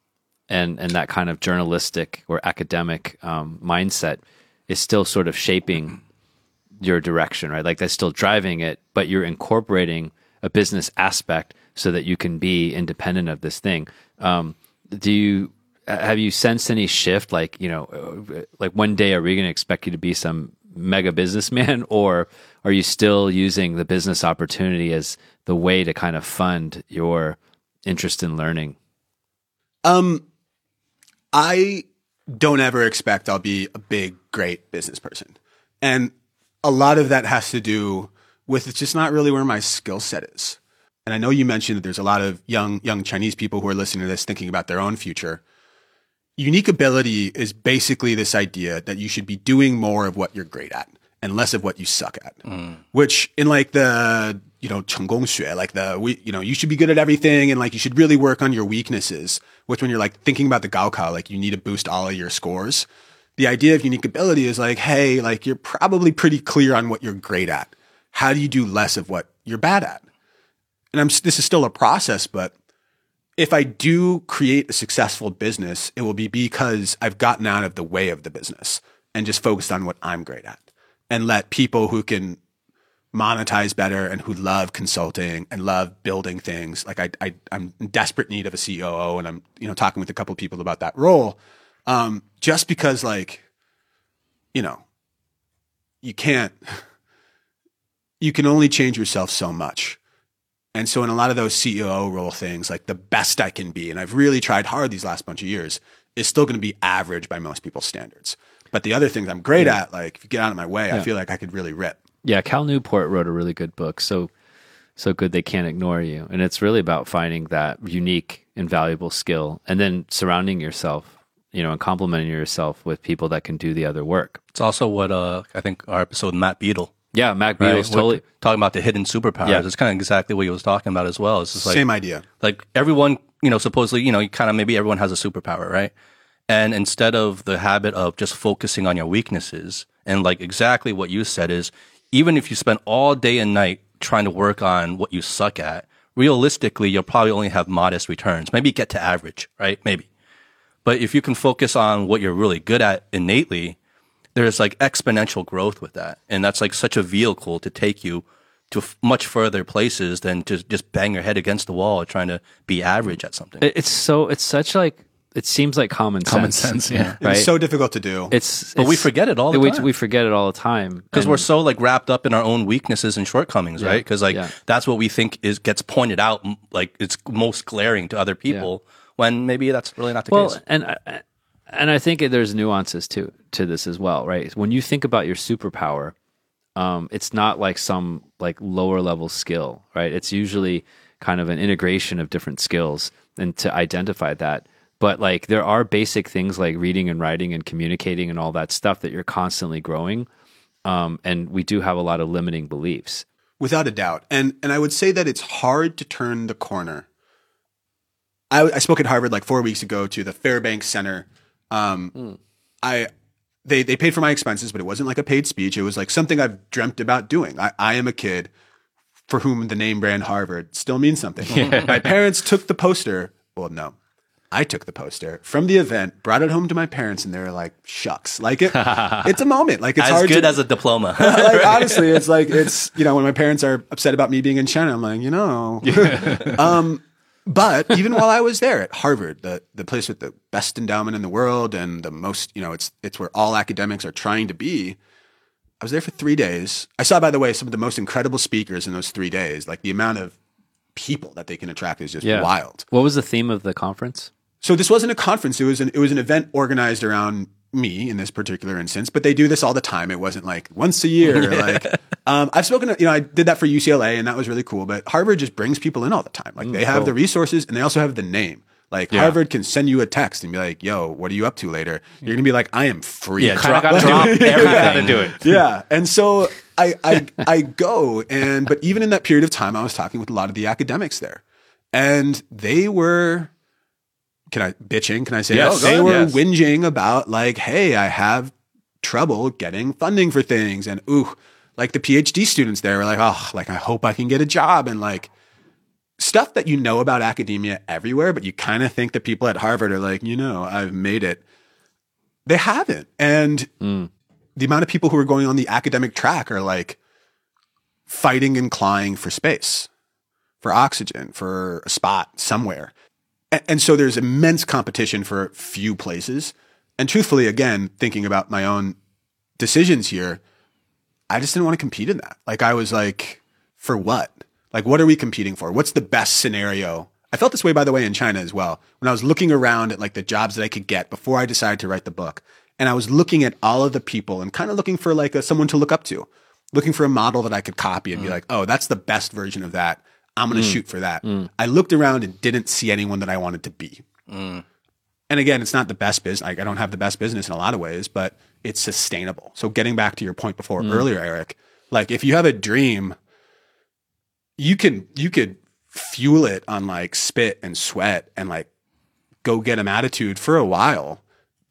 and and that kind of journalistic or academic um, mindset is still sort of shaping your direction, right? Like that's still driving it, but you're incorporating a business aspect so that you can be independent of this thing. Um, do you have you sensed any shift? Like you know, uh, like one day are we going to expect you to be some mega businessman, or are you still using the business opportunity as the way to kind of fund your interest in learning? Um, I don't ever expect I'll be a big, great business person. And a lot of that has to do with it's just not really where my skill set is. And I know you mentioned that there's a lot of young, young Chinese people who are listening to this thinking about their own future Unique ability is basically this idea that you should be doing more of what you're great at and less of what you suck at. Which in like the, you know, 成功学, like the, we, you know, you should be good at everything and like you should really work on your weaknesses, which when you're like thinking about the Gaokao, like you need to boost all of your scores. The idea of unique ability is like, hey, like you're probably pretty clear on what you're great at. How do you do less of what you're bad at? And I'm, this is still a process, but if I do create a successful business, it will be because I've gotten out of the way of the business and just focused on what I'm great at and let people who can monetize better and who love consulting and love building things. Like I, I I'm in desperate need of a COO and I'm, you know, talking with a couple of people about that role. Um, just because like, you know, you can't, you can only change yourself so much. And so in a lot of those CEO role things, like the best I can be, and I've really tried hard these last bunch of years, is still going to be average by most people's standards. But the other things I'm great at, like if you get out of my way, I feel like I could really rip. Yeah, Cal Newport wrote a really good book. So so good they can't ignore you. And it's really about finding that unique and valuable skill and then surrounding yourself, you know, and complementing yourself with people that can do the other work. It's also what uh, I think our episode Matt Beadle. Yeah, Mac Right? Beatles We're totally talking about the hidden superpowers. Yeah. It's kind of exactly what he was talking about as well. It's just like Same idea. like everyone, you know, supposedly, you know, you kind of maybe everyone has a superpower, right? And instead of the habit of just focusing on your weaknesses and like exactly what you said is even if you spend all day and night trying to work on what you suck at, realistically, you'll probably only have modest returns. Maybe get to average, right? Maybe. But if you can focus on what you're really good at innately, there's like exponential growth with that. And that's like such a vehicle to take you to f- much further places than to just bang your head against the wall trying to be average at something. It's so it's such like it seems like common sense. Common sense, yeah. Right. It's so difficult to do. it's But we forget it all the we, time. We forget it all the time because we're so like wrapped up in our own weaknesses and shortcomings, right? Because like yeah. that's what we think is gets pointed out, like it's most glaring to other people, when maybe that's really not the well, case. and I- and I think there's nuances to to this as well, right? When you think about your superpower, um, it's not like some like lower level skill, right? It's usually kind of an integration of different skills, and to identify that, but like there are basic things like reading and writing and communicating and all that stuff that you're constantly growing. Um, and we do have a lot of limiting beliefs. without a doubt. And and I would say that it's hard to turn the corner. I, I spoke at Harvard like four weeks ago to the Fairbanks Center. Um, I they they paid for my expenses, but it wasn't like a paid speech. It was like something I've dreamt about doing. I, I am a kid for whom the name brand Harvard still means something. my parents took the poster. Well, no. I took the poster from the event, brought it home to my parents, and they were like, "Shucks!" Like it, it's a moment. Like it's as hard good to, as a diploma. like honestly, it's like it's you know when my parents are upset about me being in China, I'm like you know. um, but even while I was there at Harvard, the the place with the best endowment in the world and the most you know it's it's where all academics are trying to be. I was there for three days. I saw, by the way, some of the most incredible speakers in those three days. Like the amount of people that they can attract is just wild. What was the theme of the conference? So this wasn't a conference. It was an it was an event organized around me in this particular instance. But they do this all the time. It wasn't like once a year. like um, I've spoken. To, you know, I did that for UCLA, and that was really cool. But Harvard just brings people in all the time. Like they have the resources, and they also have the name. Like Harvard can send you a text and be like, "Yo, what are you up to later?" You're gonna be like, "I am free." Yeah, Kinda drop, gotta drop everything. Gotta do it. yeah. And so I, I I go and but even in that period of time, I was talking with a lot of the academics there, and they were. Can I bitching? Can I say Yes. oh, they were. Yes. whinging about like, hey, I have trouble getting funding for things, and ooh, like the PhD students there were like, oh, like I hope I can get a job, and like stuff that you know about academia everywhere, but you kind of think the people at Harvard are like, you know, I've made it. They haven't, and mm. the amount of people who are going on the academic track are like fighting and clawing for space, for oxygen, for a spot somewhere. And, so there's immense competition for few places. And truthfully, again, thinking about my own decisions here, I just didn't want to compete in that. Like I was like, for what? Like, what are we competing for? What's the best scenario? I felt this way, by the way, in China as well. When I was looking around at like the jobs that I could get before I decided to write the book, and I was looking at all of the people and kind of looking for like a, someone to look up to, looking for a model that I could copy and be mm. like, oh, that's the best version of that. I'm going to mm. shoot for that. Mm. I looked around and didn't see anyone that I wanted to be. Mm. And again, it's not the best business. Like, I don't have the best business in a lot of ways, but it's sustainable. So getting back to your point before earlier, Eric, like if you have a dream, you can you could fuel it on like spit and sweat and like go get them attitude for a while,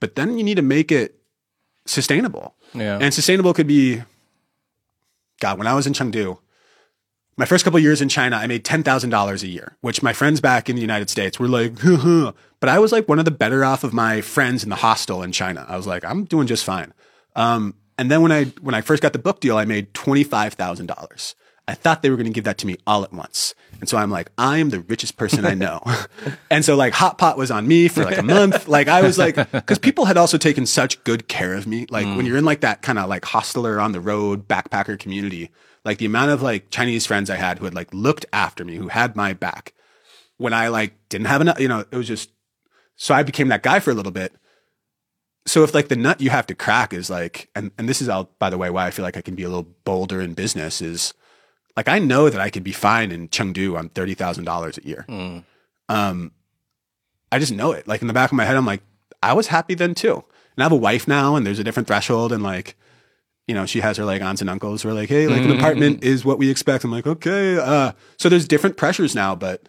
but then you need to make it sustainable. Yeah. And sustainable could be God, when I was in Chengdu, my first couple years in China, I made ten thousand dollars a year, which my friends back in the United States were like, but I was like one of the better off of my friends in the hostel in China. I was like, I'm doing just fine. Um, and then when I when I first got the book deal, I made twenty five thousand dollars. I thought they were going to give that to me all at once, and so I'm like, I am the richest person I know. and so like Hot Pot was on me for like a month. Like I was like, because people had also taken such good care of me. Like when you're in like that kind of like hosteler on the road backpacker community, like the amount of like Chinese friends I had who had like looked after me, who had my back when I like didn't have enough, you know, it was just, so I became that guy for a little bit. So if like the nut you have to crack is like, and, and this is all, by the way, why I feel like I can be a little bolder in business is like, I know that I could be fine in Chengdu on $30,000 a year. Um, I just know it. Like in the back of my head, I'm like, I was happy then too. And I have a wife now and there's a different threshold and like, you know, she has her like aunts and uncles who are like, hey, like an apartment is what we expect. I'm like, okay. Uh, so there's different pressures now, but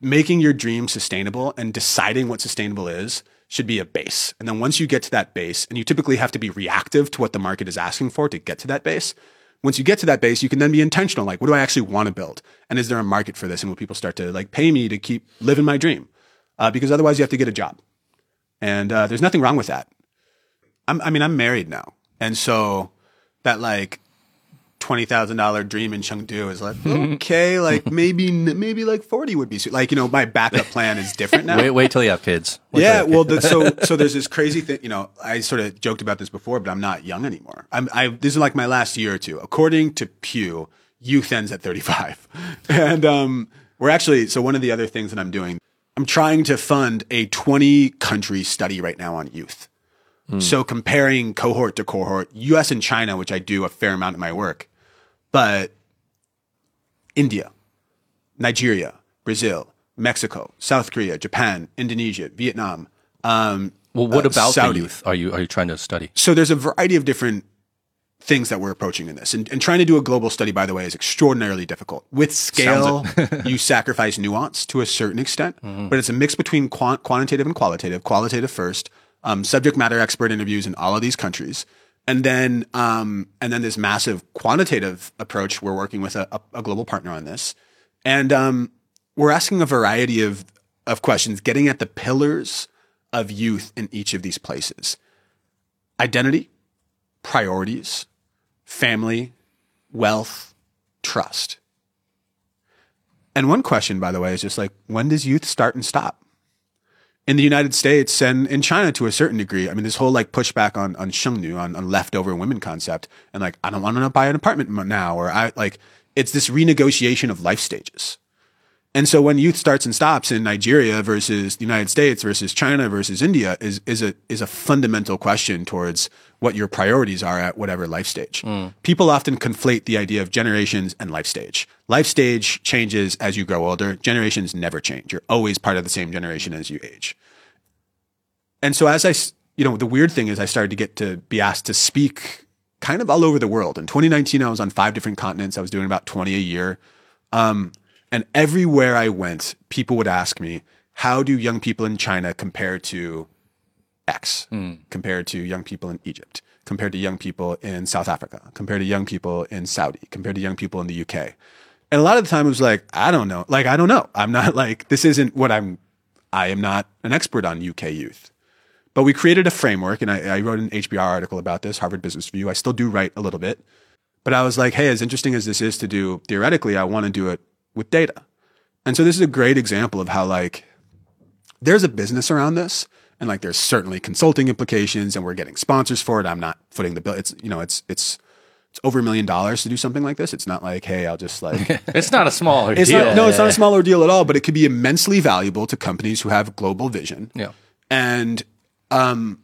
making your dream sustainable and deciding what sustainable is should be a base. And then once you get to that base, and you typically have to be reactive to what the market is asking for to get to that base. Once you get to that base, you can then be intentional. Like, what do I actually want to build? And is there a market for this? And will people start to like pay me to keep living my dream? Uh, because otherwise you have to get a job. And uh, there's nothing wrong with that. I'm, I mean, I'm married now. And so that like $20,000 dream in Chengdu is like, okay, like maybe, maybe like 40 would be, su- like, you know, my backup plan is different now. Wait, wait till you have kids. Wait Yeah, have well, the, so so there's this crazy thing. You know, I sort of joked about this before, but I'm not young anymore. I'm I this is like my last year or two. According to Pew, youth ends at 35, and um, we're actually so one of the other things that I'm doing, I'm trying to fund a 20 country study right now on youth. So comparing cohort to cohort, U.S. and China, which I do a fair amount of my work, but India, Nigeria, Brazil, Mexico, South Korea, Japan, Indonesia, Vietnam. Um, Well, what uh, about Saudi. the youth? Are you are you trying to study? So there's a variety of different things that we're approaching in this. And, and trying to do a global study, by the way, is extraordinarily difficult. With scale, you sacrifice nuance to a certain extent, but it's a mix between quant- quantitative and qualitative. Qualitative first, um, subject matter expert interviews in all of these countries. And then, um, and then this massive quantitative approach. We're working with a, a, global partner on this, and um, we're asking a variety of of questions, getting at the pillars of youth in each of these places: identity, priorities, family, wealth, trust. And one question, by the way, is just like, when does youth start and stop? In the United States and in China to a certain degree, I mean, this whole like pushback on, on shengnu, on, on leftover women concept, and like, I don't want to buy an apartment now, or I like, it's this renegotiation of life stages. And so when youth starts and stops in Nigeria versus the United States versus China versus India is is a is a fundamental question towards what your priorities are at whatever life stage. People often conflate the idea of generations and life stage. Life stage changes as you grow older. Generations never change. You're always part of the same generation as you age. And so as I you know, the weird thing is I started to get to be asked to speak kind of all over the world. In 2019 I was on five different continents. I was doing about 20 a year. Um, and everywhere I went, people would ask me, how do young people in China compare to X, hmm. compared to young people in Egypt, compared to young people in South Africa, compared to young people in Saudi, compared to young people in the UK? And a lot of the time it was like, I don't know. Like, I don't know. I'm not like, this isn't what I'm, I am not an expert on UK youth. But we created a framework and I, I wrote an HBR article about this, Harvard Business Review. I still do write a little bit. But I was like, hey, as interesting as this is to do theoretically, I want to do it with data. And so this is a great example of how like there's a business around this and like there's certainly consulting implications and we're getting sponsors for it. I'm not footing the bill. It's you know, it's it's it's over a million dollars to do something like this. It's not like, hey, I'll just like It's not a small it's deal. not no, it's not a small ordeal at all, but it could be immensely valuable to companies who have global vision. Yeah. And um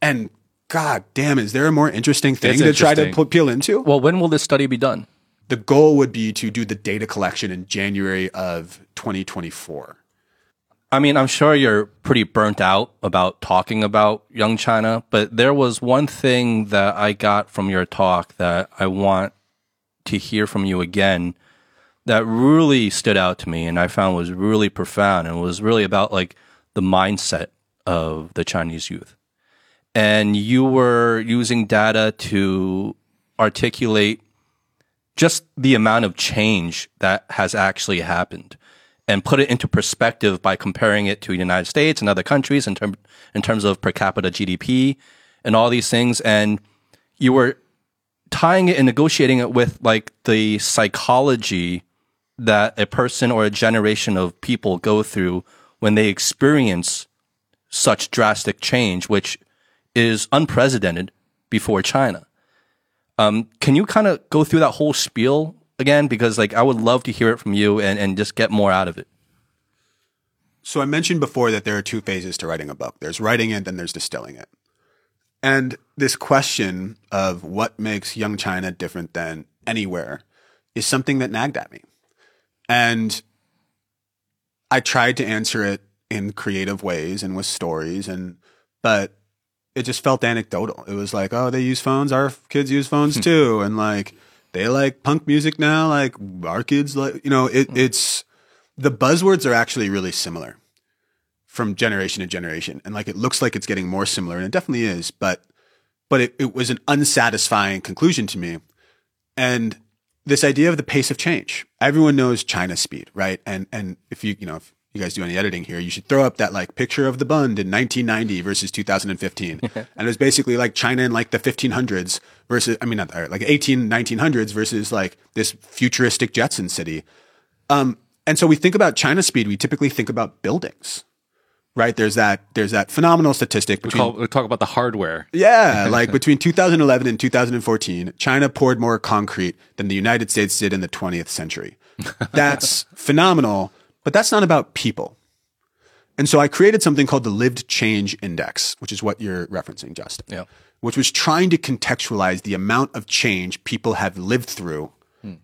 and god damn, is there a more interesting thing It's to try to peel into? Well, when will this study be done? The goal would be to do the data collection in January of 2024. I mean, I'm sure you're pretty burnt out about talking about young China, but there was one thing that I got from your talk that I want to hear from you again that really stood out to me and I found was really profound and was really about like the mindset of the Chinese youth. And you were using data to articulate just the amount of change that has actually happened and put it into perspective by comparing it to the United States and other countries in, in terms of per capita GDP and all these things. And you were tying it and negotiating it with like the psychology that a person or a generation of people go through when they experience such drastic change, which is unprecedented before China. Um, can you kind of go through that whole spiel again? Because like I would love to hear it from you and, and just get more out of it. So I mentioned before that there are two phases to writing a book. There's writing it, then there's distilling it. And this question of what makes young China different than anywhere is something that nagged at me. And I tried to answer it in creative ways and with stories and but it just felt anecdotal. It was like, oh, they use phones, our kids use phones hmm. too and like they like punk music now, like our kids like you know, it, hmm. it's the buzzwords are actually really similar from generation to generation. And like it looks like it's getting more similar, and it definitely is, but but it, it was an unsatisfying conclusion to me. And this idea of the pace of change. Everyone knows China speed, right? And and if you you know if you guys do any editing here, you should throw up that like picture of the Bund in 1990 versus 2015. and it was basically like China in like the 1500s versus I mean not or like 18 1900s versus like this futuristic Jetson city. Um, and so we think about China speed, we typically think about buildings. Right? There's that there's that phenomenal statistic We, call, we talk about the hardware. yeah, like between 2011 and 2014, China poured more concrete than the United States did in the 20th century. That's phenomenal, but that's not about people. And so I created something called the Lived Change Index, which is what you're referencing, Justin. Yeah. Which was trying to contextualize the amount of change people have lived through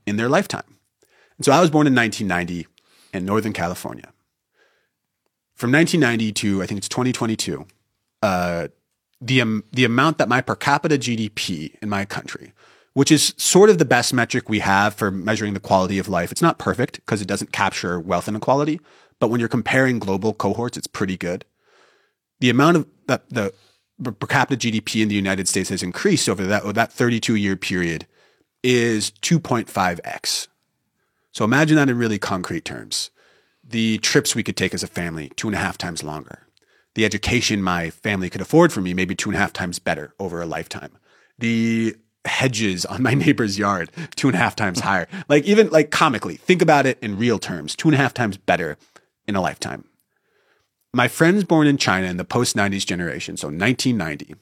in their lifetime. And so I was born in 1990. in Northern California. From 1990 to I think it's 2022, uh, the um, the amount that my per capita GDP in my country, which is sort of the best metric we have for measuring the quality of life. It's not perfect because it doesn't capture wealth inequality, but when you're comparing global cohorts, it's pretty good. The amount of that the per capita GDP in the United States has increased over that that 32 year period is 2.5x. So imagine that in really concrete terms. The trips we could take as a family, two and a half times longer. The education my family could afford for me, maybe two and a half times better over a lifetime. The hedges on my neighbor's yard, two and a half times higher. Like even like comically, think about it in real terms, two and a half times better in a lifetime. My friends born in China in the post 90s generation, so 1990,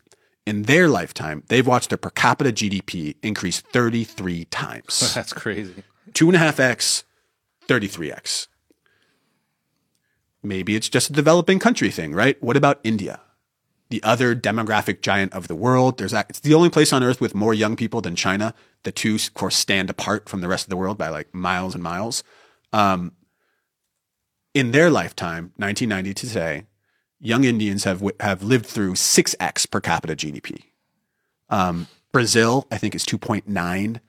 in their lifetime, they've watched their per capita GDP increase 33 times. That's crazy. Two and a half X, 33X. Maybe it's just a developing country thing, right? What about India? The other demographic giant of the world. There's it's the only place on earth with more young people than China. The two, of course, stand apart from the rest of the world by like miles and miles. Um, in their lifetime, 1990 to today, young Indians have have lived through 6x per capita GDP. Um, Brazil, I think, is 2.9.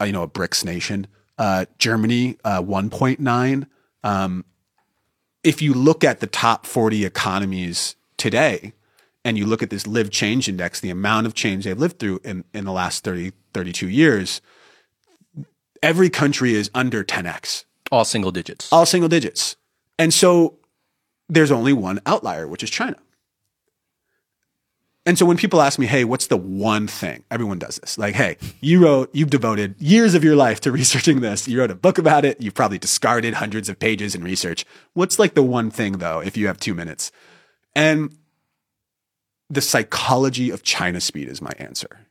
Uh, you know, a BRICS nation. Uh, Germany, uh, 1.9. Um, if you look at the top 40 economies today, and you look at this live change index, the amount of change they've lived through in, in the last 30, 32 years, every country is under 10x. All single digits. All single digits. And so there's only one outlier, which is China. And so when people ask me, hey, what's the one thing? Everyone does this. Like, hey, you wrote, you've devoted years of your life to researching this. You wrote a book about it. You've probably discarded hundreds of pages in research. What's like the one thing, though, if you have two minutes? And the psychology of China speed is my answer.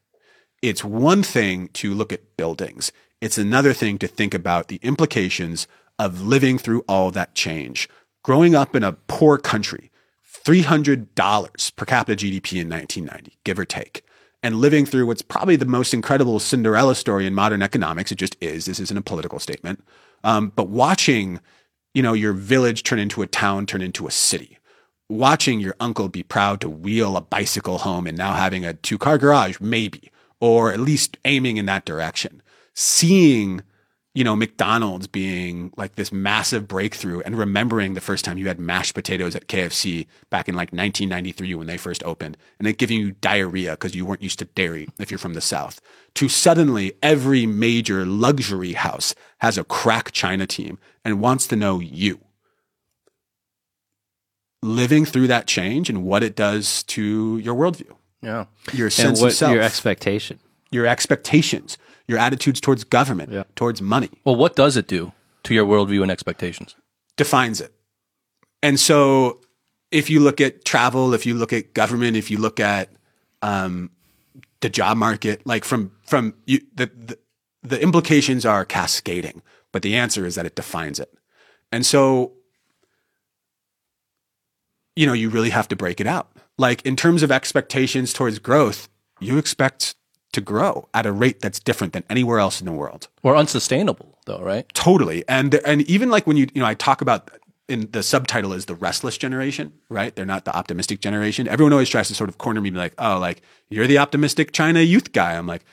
It's one thing to look at buildings, it's another thing to think about the implications of living through all that change. Growing up in a poor country, $300 per capita GDP in 1990, give or take, and living through what's probably the most incredible Cinderella story in modern economics. It just is. This isn't a political statement. Um, but watching, you know, your village turn into a town, turn into a city, watching your uncle be proud to wheel a bicycle home and now having a two car garage, maybe, or at least aiming in that direction, seeing you know, McDonald's being like this massive breakthrough and remembering the first time you had mashed potatoes at KFC back in like 1993 when they first opened and it giving you diarrhea because you weren't used to dairy if you're from the South to suddenly every major luxury house has a crack China team and wants to know you. Living through that change and what it does to your worldview, Yeah. your And sense what of self, your expectation? your expectations, your attitudes towards government, Yeah. towards money. Well, what does it do to your worldview and expectations? defines it. And so if you look at travel, if you look at government, if you look at um, the job market, like from from you, the, the the implications are cascading, but the answer is that it defines it. And so you know, you really have to break it out. Like in terms of expectations towards growth, you expect to grow at a rate that's different than anywhere else in the world. Or unsustainable, though, right? Totally. And and even like when you you know I talk about in the subtitle is the restless generation, right? They're not the optimistic generation. Everyone always tries to sort of corner me and be like, "Oh, like you're the optimistic China youth guy." I'm like,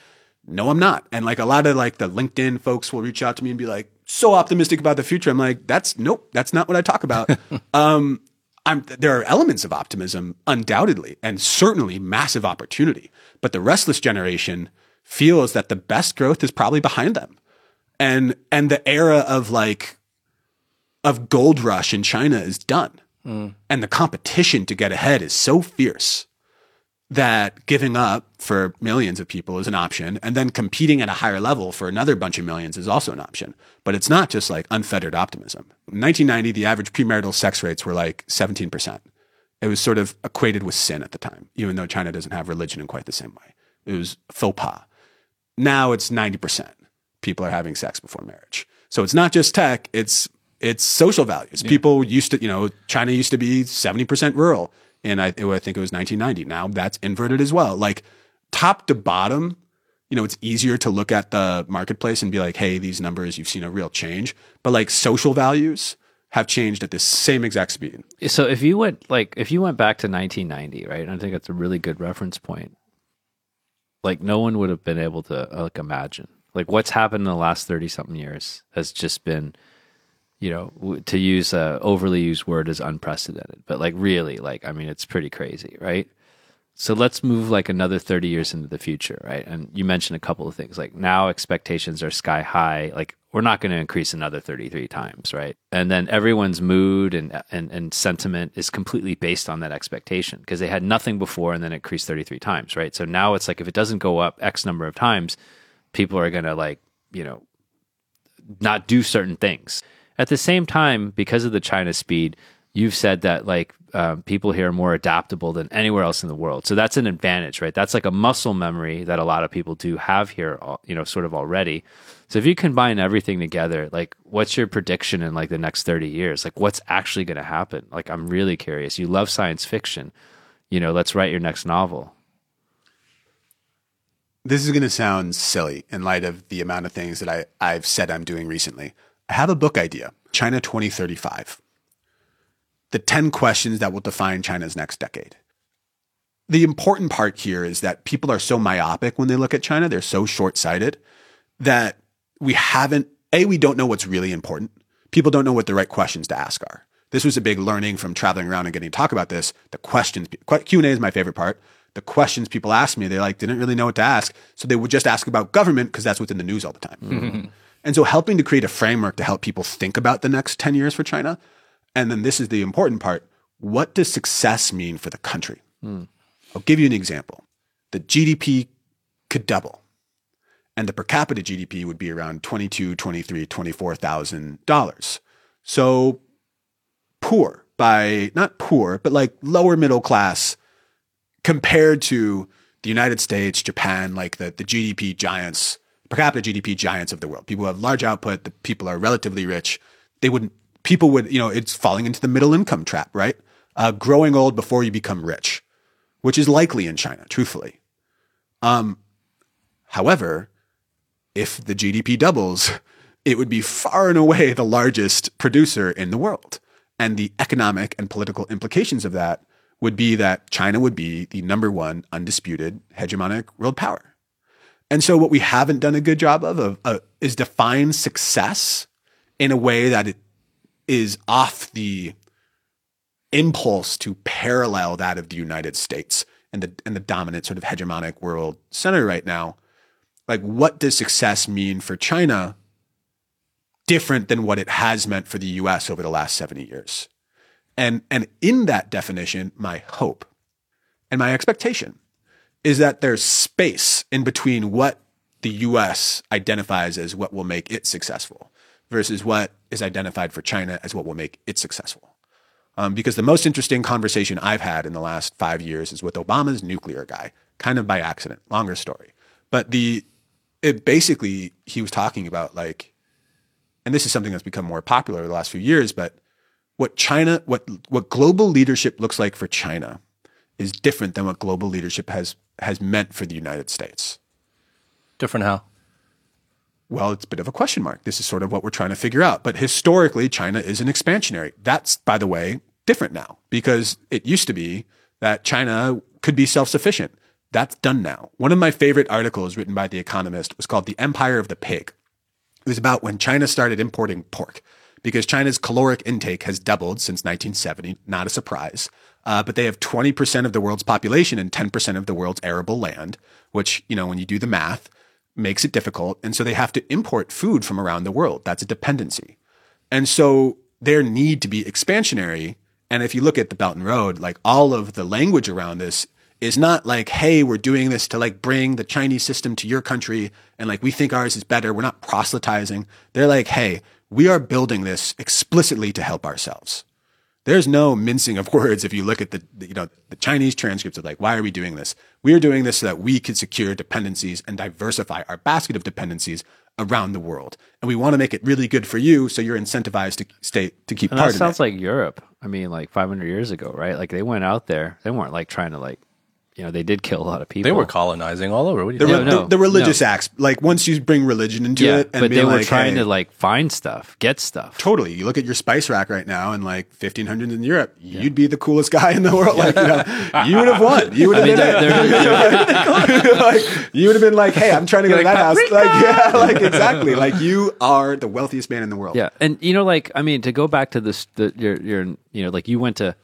"No, I'm not." And like a lot of like the LinkedIn folks will reach out to me and be like, "So optimistic about the future." I'm like, "That's nope, that's not what I talk about." um I'm, there are elements of optimism, undoubtedly, and certainly massive opportunity. But the restless generation feels that the best growth is probably behind them and and the era of like of gold rush in China is done. Hmm. And the competition to get ahead is so fierce that giving up for millions of people is an option and then competing at a higher level for another bunch of millions is also an option. But it's not just like unfettered optimism. In 1990 the average premarital sex rates were like 17%. It was sort of equated with sin at the time, even though China doesn't have religion in quite the same way. It was faux pas. Now it's 90% people are having sex before marriage. So it's not just tech, it's it's social values. People used to, you know, China used to be 70% rural and I, I think it was 1990. Now that's inverted as well. Like top to bottom, you know, it's easier to look at the marketplace and be like, hey, these numbers, you've seen a real change. But like social values have changed at the same exact speed. So if you went like if you went back to 1990, right? I think that's a really good reference point. Like no one would have been able to like imagine. Like what's happened in the last 30 something years has just been you know, to use a overly used word is unprecedented, but like really like I mean it's pretty crazy, right? So let's move like another 30 years into the future, right? And you mentioned a couple of things like now expectations are sky high. Like we're not going to increase another 33 times, right? And then everyone's mood and, and, and sentiment is completely based on that expectation because they had nothing before and then increased 33 times, right? So now it's like if it doesn't go up X number of times, people are going to like, you know, not do certain things. At the same time, because of the China speed, you've said that like um, people here are more adaptable than anywhere else in the world. So that's an advantage, right? That's like a muscle memory that a lot of people do have here, uh, you know, sort of already. So if you combine everything together, like what's your prediction in like the next 30 years? Like what's actually going to happen? Like I'm really curious. You love science fiction. You know, let's write your next novel. This is going to sound silly in light of the amount of things that I, I've said I'm doing recently. I have a book idea, China 2035. The 10 questions that will define China's next decade. The important part here is that people are so myopic when they look at China, they're so short sighted that we haven't, A, we don't know what's really important. People don't know what the right questions to ask are. This was a big learning from traveling around and getting to talk about this. The questions, Q&A is my favorite part. The questions people asked me, they like didn't really know what to ask. So they would just ask about government because that's what's in the news all the time. Mm-hmm. And so helping to create a framework to help people think about the next 10 years for China. And then this is the important part. What does success mean for the country? Mm. I'll give you an example. The GDP could double and the per capita GDP would be around 22, 23, 24,000 dollars. So poor by not poor, but like lower middle class compared to the United States, Japan, like the, the GDP giants, per capita GDP giants of the world. People have large output, the people are relatively rich. They wouldn't people would, you know, it's falling into the middle income trap, right? Uh, growing old before you become rich, which is likely in China, truthfully. Um, however, if the GDP doubles, it would be far and away the largest producer in the world. And the economic and political implications of that would be that China would be the number one undisputed hegemonic world power. And so, what we haven't done a good job of, of uh, is define success in a way that it is off the impulse to parallel that of the United States and the and the dominant sort of hegemonic world center right now. Like, what does success mean for China? Different than what it has meant for the U.S. over the last seventy years. And, and in that definition, my hope and my expectation is that there's space in between what the US identifies as what will make it successful versus what is identified for China as what will make it successful. Um, because the most interesting conversation I've had in the last five years is with Obama's nuclear guy, kind of by accident, longer story. But the, it basically, he was talking about like, and this is something that's become more popular over the last few years, but what China, what what global leadership looks like for China is different than what global leadership has has meant for the United States. Different how? Well, it's a bit of a question mark. This is sort of what we're trying to figure out. But historically, China is an expansionary. That's, by the way, different now because it used to be that China could be self sufficient. That's done now. One of my favorite articles written by The Economist was called The Empire of the Pig. It was about when China started importing pork because China's caloric intake has doubled since 1970. Not a surprise. Uh, but they have 20% of the world's population and 10% of the world's arable land, which, you know, when you do the math, makes it difficult. And so they have to import food from around the world. That's a dependency. And so their need to be expansionary. And if you look at the Belt and Road, like all of the language around this is not like, hey, we're doing this to like bring the Chinese system to your country and like we think ours is better. We're not proselytizing. They're like, hey, we are building this explicitly to help ourselves. There's no mincing of words if you look at the, you know the Chinese transcripts of like why are we doing this? We are doing this so that we can secure dependencies and diversify our basket of dependencies around the world. And we want to make it really good for you so you're incentivized to stay to keep and that sounds like Europe. I mean like 500 years ago, right? Like they went out there, they weren't like trying to like you know, they did kill a lot of people. They were colonizing all over. What do you The, think? re- no, the, the religious no. acts, like once you bring religion into yeah, it, and but they were like, trying hey, to like find stuff, get stuff. Totally. You look at your spice rack right now in like 1500s in Europe, you'd be the coolest guy in the world. Like, you know, you would have won. You would have I mean, been they're, it. like, you would have been like, hey, I'm trying to go to that house. Like, yeah, like exactly. Like you are the wealthiest man in the world. Yeah, and you know, like I mean, to go back to this, the, your, your, you know, like you went to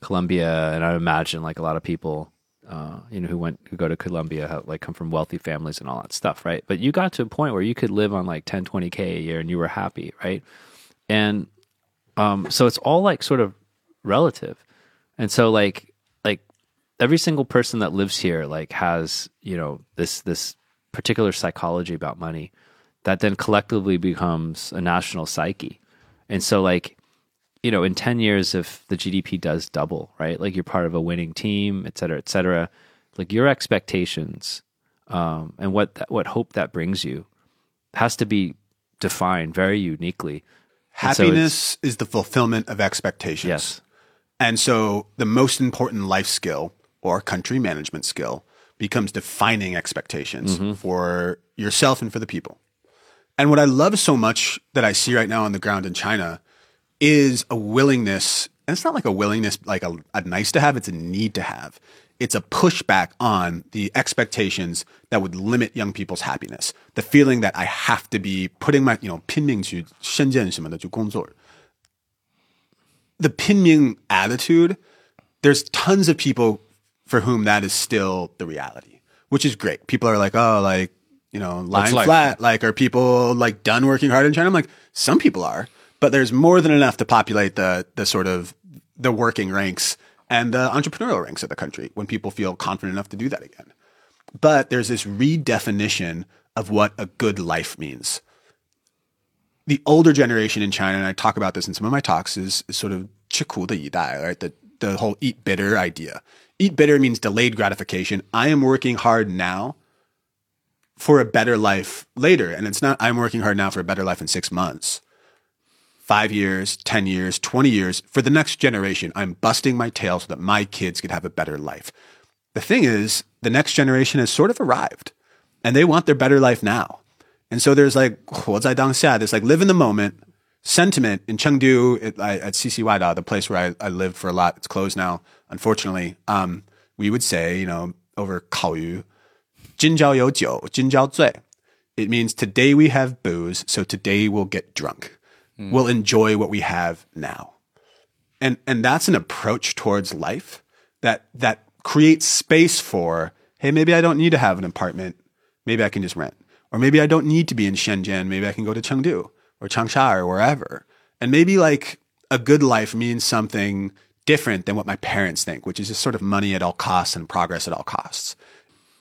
Columbia, and I imagine like a lot of people, uh, you know, who went who go to Columbia, have, like come from wealthy families and all that stuff, right? But you got to a point where you could live on like 10, 20 k a year, and you were happy, right? And um, so it's all like sort of relative, and so like like every single person that lives here like has you know this this particular psychology about money that then collectively becomes a national psyche. And so like you know, in 10 years if the GDP does double, right? Like you're part of a winning team, et cetera, et cetera, like your expectations um, and what that, what hope that brings you has to be defined very uniquely. And so Happiness is the fulfillment of expectations. Yes. And so the most important life skill or country management skill becomes defining expectations Mm-hmm. for yourself and for the people. And what I love so much that I see right now on the ground in China is a willingness, and it's not like a willingness like a, a nice to have, it's a need to have. It's a pushback on the expectations that would limit young people's happiness. The feeling that I have to be putting my, you know, 拼命去深圳什么的去工作。The pinming attitude, there's tons of people for whom that is still the reality, which is great. People are like, oh, like, you know, lying life. flat. Like, are people like done working hard in China? I'm like, some people are, but there's more than enough to populate the the sort of the working ranks and the entrepreneurial ranks of the country when people feel confident enough to do that again. But there's this redefinition of what a good life means. The older generation in China, and I talk about this in some of my talks, is, is sort of chiku de yidai, right? The, the whole eat bitter idea. Eat bitter means delayed gratification. I am working hard now for a better life later. And it's not, I'm working hard now for a better life in six months five years, 10 years, 20 years for the next generation. I'm busting my tail so that my kids could have a better life. The thing is, the next generation has sort of arrived and they want their better life now. And so there's like, what's I dong sad? It's like live in the moment sentiment in Chengdu at, at CCYDA, the place where I, I, lived for a lot. It's closed now, unfortunately. Um, we would say, you know, over Kaoyu, Jinjiao Jiu, Jinjiao Zui. It means today we have booze, so today we'll get drunk. Mm. We'll enjoy what we have now. And and that's an approach towards life that that creates space for, hey, maybe I don't need to have an apartment. Maybe I can just rent. Or maybe I don't need to be in Shenzhen. Maybe I can go to Chengdu or Changsha or wherever. And maybe like a good life means something different than what my parents think, which is just sort of money at all costs and progress at all costs.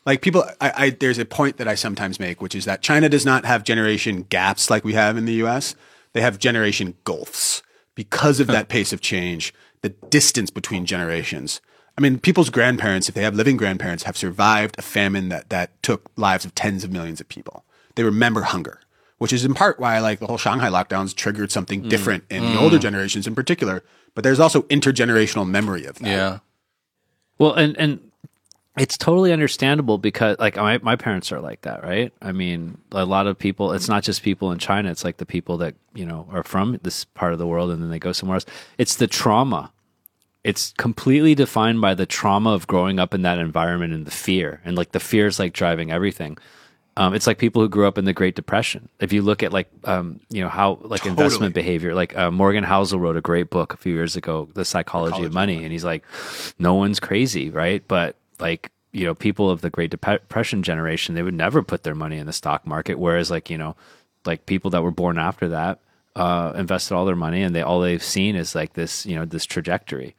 Like people, I, I, there's a point that I sometimes make, which is that China does not have generation gaps like we have in the US. They have generation gulfs because of that pace of change, the distance between generations. I mean, people's grandparents, if they have living grandparents, have survived a famine that, that took lives of tens of millions of people. They remember hunger, which is in part why like the whole Shanghai lockdowns triggered something mm. different in the mm. older generations in particular. But there's also intergenerational memory of that. Yeah. Well, and and it's totally understandable because like my my parents are like that, right? I mean, a lot of people. It's not just people in China. It's like the people that you know are from this part of the world and then they go somewhere else. It's the trauma. It's completely defined by the trauma of growing up in that environment and the fear, and like the fear is like driving everything. Um, it's like people who grew up in the Great Depression. If you look at like um, you know how like investment behavior, like uh, Morgan Housel wrote a great book a few years ago, The Psychology, of Money, and he's like, no one's crazy, right? But like you know, people of the Great Depression generation, they would never put their money in the stock market, whereas like you know, like people that were born after that uh, invested all their money, and they all they've seen is like this you know this trajectory,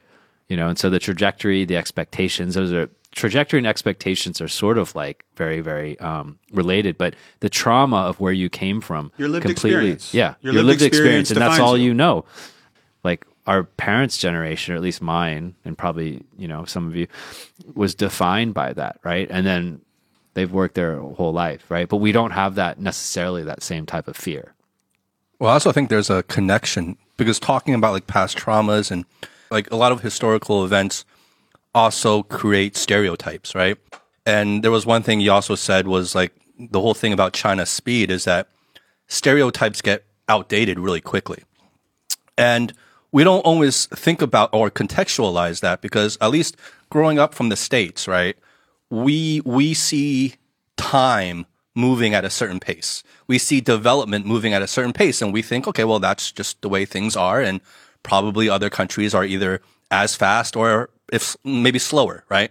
you know, and so the trajectory, the expectations, those are trajectory and expectations are sort of like very very um, related but the trauma of where you came from Your lived completely experience. yeah Your your, lived lived, experience, experience and that's all you. you know like our parents generation or at least mine and probably you know some of you was defined by that right and then they've worked their whole life right but we don't have that necessarily that same type of fear Well, I also think there's a connection because talking about like past traumas and like a lot of historical events also create stereotypes, right? And there was one thing you also said was like the whole thing about China's speed is that stereotypes get outdated really quickly. And we don't always think about or contextualize that because at least growing up from the States, right? We, we see time moving at a certain pace. We see development moving at a certain pace and we think, okay, well, that's just the way things are. And probably other countries are either as fast or if maybe slower, right?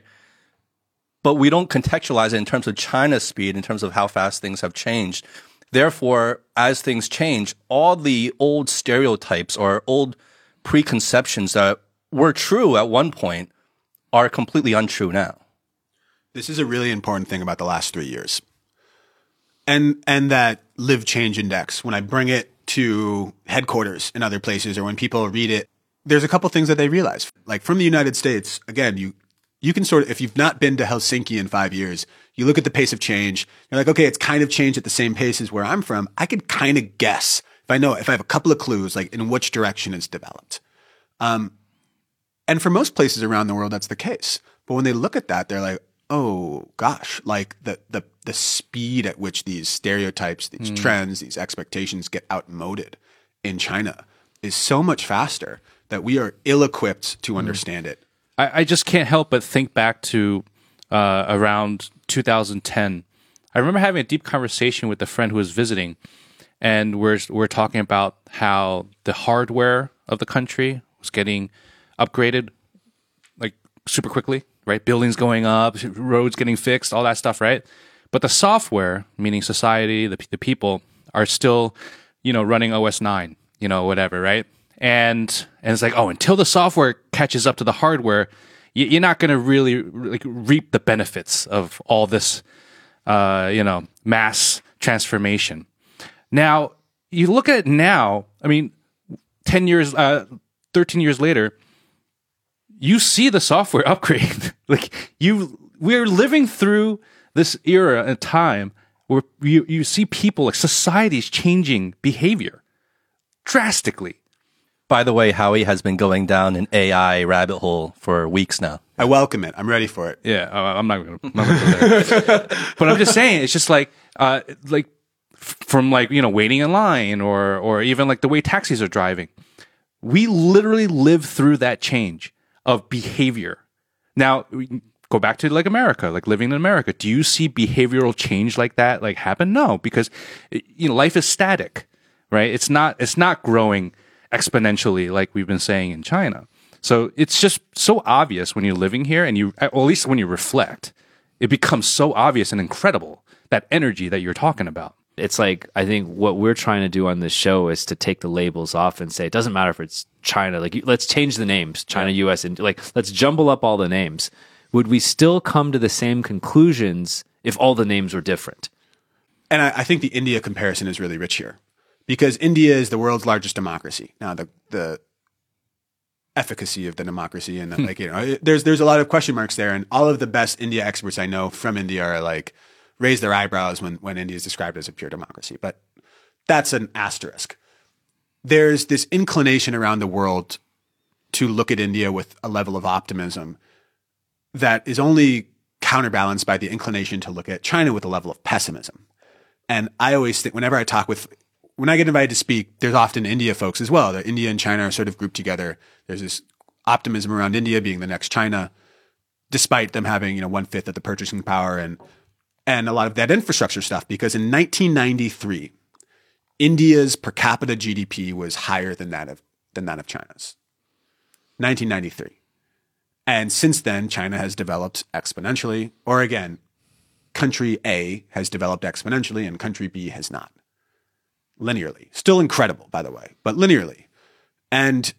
But we don't contextualize it in terms of China's speed, in terms of how fast things have changed. Therefore, as things change, all the old stereotypes or old preconceptions that were true at one point are completely untrue now. This is a really important thing about the last three years. And, and that live change index, when I bring it to headquarters in other places or when people read it, there's a couple things that they realize. Like from the United States, again, you, you can sort of, if you've not been to Helsinki in five years, you look at the pace of change. You're like, okay, it's kind of changed at the same pace as where I'm from. I could kind of guess if I know, if I have a couple of clues, like in which direction it's developed. Um, and for most places around the world, that's the case. But when they look at that, they're like, oh gosh, like the, the, the speed at which these stereotypes, these mm. trends, these expectations get outmoded in China is so much faster that we are ill equipped to mm. understand it. I, I, just can't help but think back to uh, around 2010. I remember having a deep conversation with a friend who was visiting, and we're we're talking about how the hardware of the country was getting upgraded like super quickly, right? Buildings going up, roads getting fixed, all that stuff, right? But the software, meaning society, the, the people, are still, you know, running OS 9, you know, whatever, right? And, and it's like, oh, until the software catches up to the hardware, you're not going to really like reap the benefits of all this, uh, you know, mass transformation. Now, you look at it now, I mean, 10 years, uh, 13 years later, you see the software upgrade. like you, we're living through this era and time where you, you see people, like societies changing behavior drastically. By the way, Howie has been going down an AI rabbit hole for weeks now. I welcome it. I'm ready for it. Yeah, uh, I'm not going to go but I'm just saying, it's just like, uh, like from like, you know, waiting in line or, or even like the way taxis are driving we literally live through that change of behavior. Now, go back to like America, like living in America. Do you see behavioral change like that like happen? No, because you know life is static, right? It's not it's not growing exponentially like we've been saying in China. So it's just so obvious when you're living here and you, at least when you reflect, it becomes so obvious and incredible that energy that you're talking about it's like I think what we're trying to do on this show is to take the labels off and say it doesn't matter if it's China. Like let's change the names, China, yeah. U.S., and like let's jumble up all the names. Would we still come to the same conclusions if all the names were different? And I, I think the India comparison is really rich here because India is the world's largest democracy. Now the the efficacy of the democracy and hmm. like you know there's there's a lot of question marks there and all of the best India experts I know from India are like raise their eyebrows when, when India is described as a pure democracy. But that's an asterisk. There's this inclination around the world to look at India with a level of optimism that is only counterbalanced by the inclination to look at China with a level of pessimism. And I always think, whenever I talk with, when I get invited to speak, there's often India folks as well. The India and China are sort of grouped together. There's this optimism around India being the next China, despite them having, you know, one fifth of the purchasing power and and a lot of that infrastructure stuff because in 1993, India's per capita GDP was higher than that of than that of China's. 1993. And since then, China has developed exponentially, or again, country A has developed exponentially and country B has not. Linearly. Still incredible, by the way, but linearly. And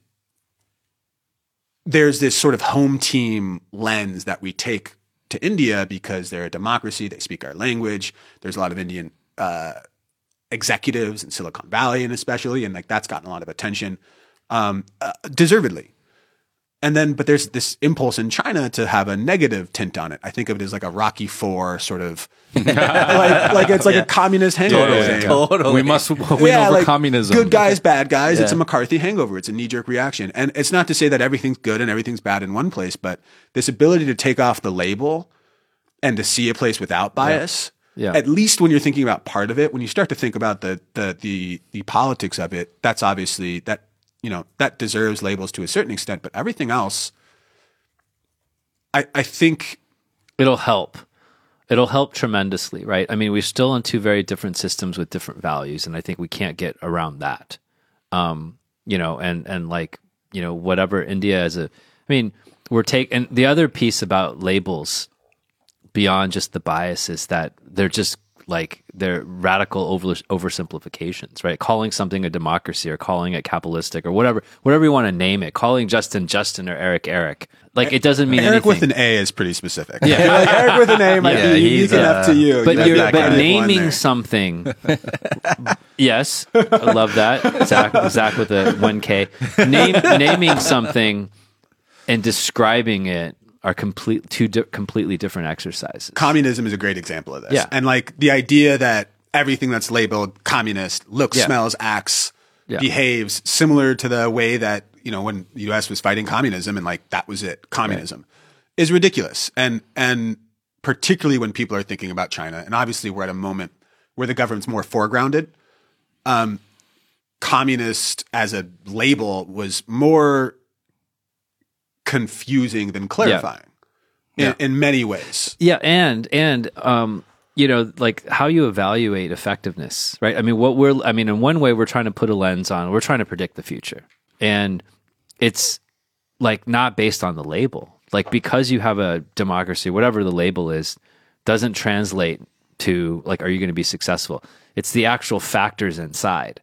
there's this sort of home team lens that we take to India because they're a democracy. They speak our language. There's a lot of Indian uh, executives in Silicon Valley, and especially, and like that's gotten a lot of attention, um, uh, deservedly. And then, but there's this impulse in China to have a negative tint on it. I think of it as like a Rocky Four sort of, like, like it's like a communist hangover Totally. thing. Totally. We must win over like, communism. Good guys, bad guys. It's a McCarthy hangover. It's a knee jerk reaction. And it's not to say that everything's good and everything's bad in one place, but this ability to take off the label and to see a place without bias. Yeah. At least when you're thinking about part of it, when you start to think about the the the the politics of it, that's obviously that you know that deserves labels to a certain extent. But everything else, I I think it'll help. It'll help tremendously, right? I mean, we're still in two very different systems with different values, and I think we can't get around that. Um, you know, and and like you know, whatever India as a, I mean, we're taking the other piece about labels beyond just the bias is that they're just like they're radical over oversimplifications, right? Calling something a democracy or calling it capitalistic or whatever, whatever you want to name it, calling Justin Justin or Eric Eric, like it doesn't mean Eric anything. with an A is pretty specific. Yeah. like Eric with an A might Yeah, be unique enough uh, to you. but You you're but that kind of one naming something. yes, I love that. Zak, Zak with a one K. Name naming something and describing it are complete two di- completely different exercises. communism is a great example of this. Yeah. And like the idea that everything that's labeled communist looks, Yeah. smells, acts, Yeah. behaves similar to the way that, you know, when the US was fighting communism and like that was it, communism is ridiculous. And and particularly when people are thinking about China, and obviously we're at a moment where the government's more foregrounded. Um communist as a label was more confusing than clarifying. In, Yeah. in many ways. Yeah, and and um, you know, like how you evaluate effectiveness, right? I mean, what we're I mean, in one way, we're trying to put a lens on. We're trying to predict the future, and it's like not based on the label. Like because you have a democracy, whatever the label is, doesn't translate to like, are you going to be successful? It's the actual factors inside.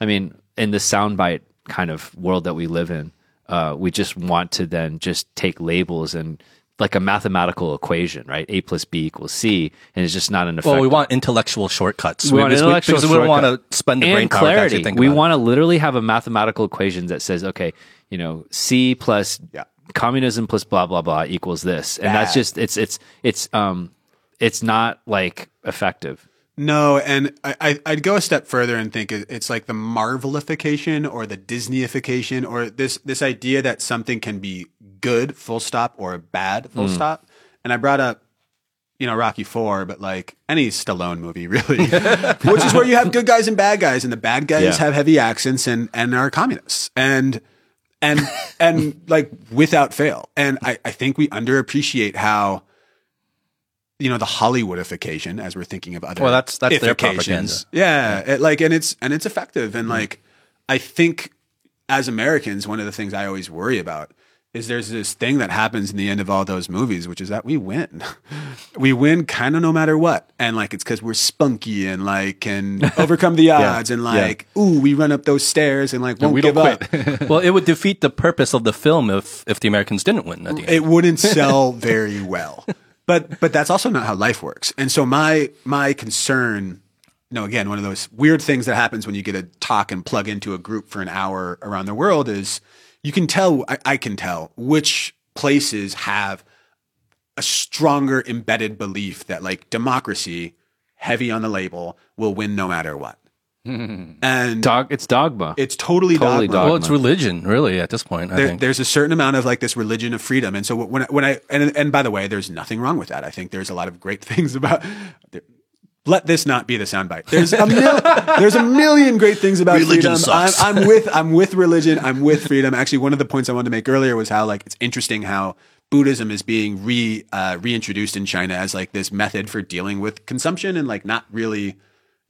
I mean, in the soundbite kind of world that we live in, uh, we just want to then just take labels and like a mathematical equation, right? A plus B equals C, and it's just not an effect. Well, we want intellectual shortcuts. We want because intellectual because we don't want to spend the and brain clarity. we want to literally have a mathematical equation that says, okay, you know, C plus Yeah. communism plus blah blah blah equals this, and that's just it's it's it's um it's not like effective. No, and I, I, I'd go a step further and think it's like the Marvelification or the Disneyification or this this idea that something can be good, full stop, or bad, full Hmm. stop. And I brought up, you know, Rocky Four, but like any Stallone movie, really, which is where you have good guys and bad guys, and the bad guys Yeah. have heavy accents and and are communists, and and and like without fail. And I, I think we underappreciate how you know the Hollywoodification as we're thinking of other Well, that's- that's their ifications. Yeah, it, like and it's and it's effective and mm-hmm. like I think as Americans, one of the things I always worry about is there's this thing that happens in the end of all those movies, which is that we win. we win kind of no matter what. And like it's because we're spunky and like can overcome the odds and like, ooh, we run up those stairs and like won't we give up. well, it would defeat the purpose of the film if if the Americans didn't win at the end. it wouldn't sell very well. But but that's also not how life works. And so my my concern, you know, again, one of those weird things that happens when you get to talk and plug into a group for an hour around the world is you can tell I, I can tell which places have a stronger embedded belief that like democracy, heavy on the label, will win no matter what. And Dog, it's dogma. it's totally, Totally dogma. well, it's religion, really, at this point. I there, think. there's a certain amount of like this religion of freedom, and so when I, when I and and by the way, there's nothing wrong with that. I think there's a lot of great things about. Let this not be the soundbite. There's a mil, there's a million great things about Religion freedom. sucks. I'm, I'm with I'm with religion. I'm with freedom. Actually, one of the points I wanted to make earlier was how like it's interesting how Buddhism is being re uh, reintroduced in China as like this method for dealing with consumption and like not really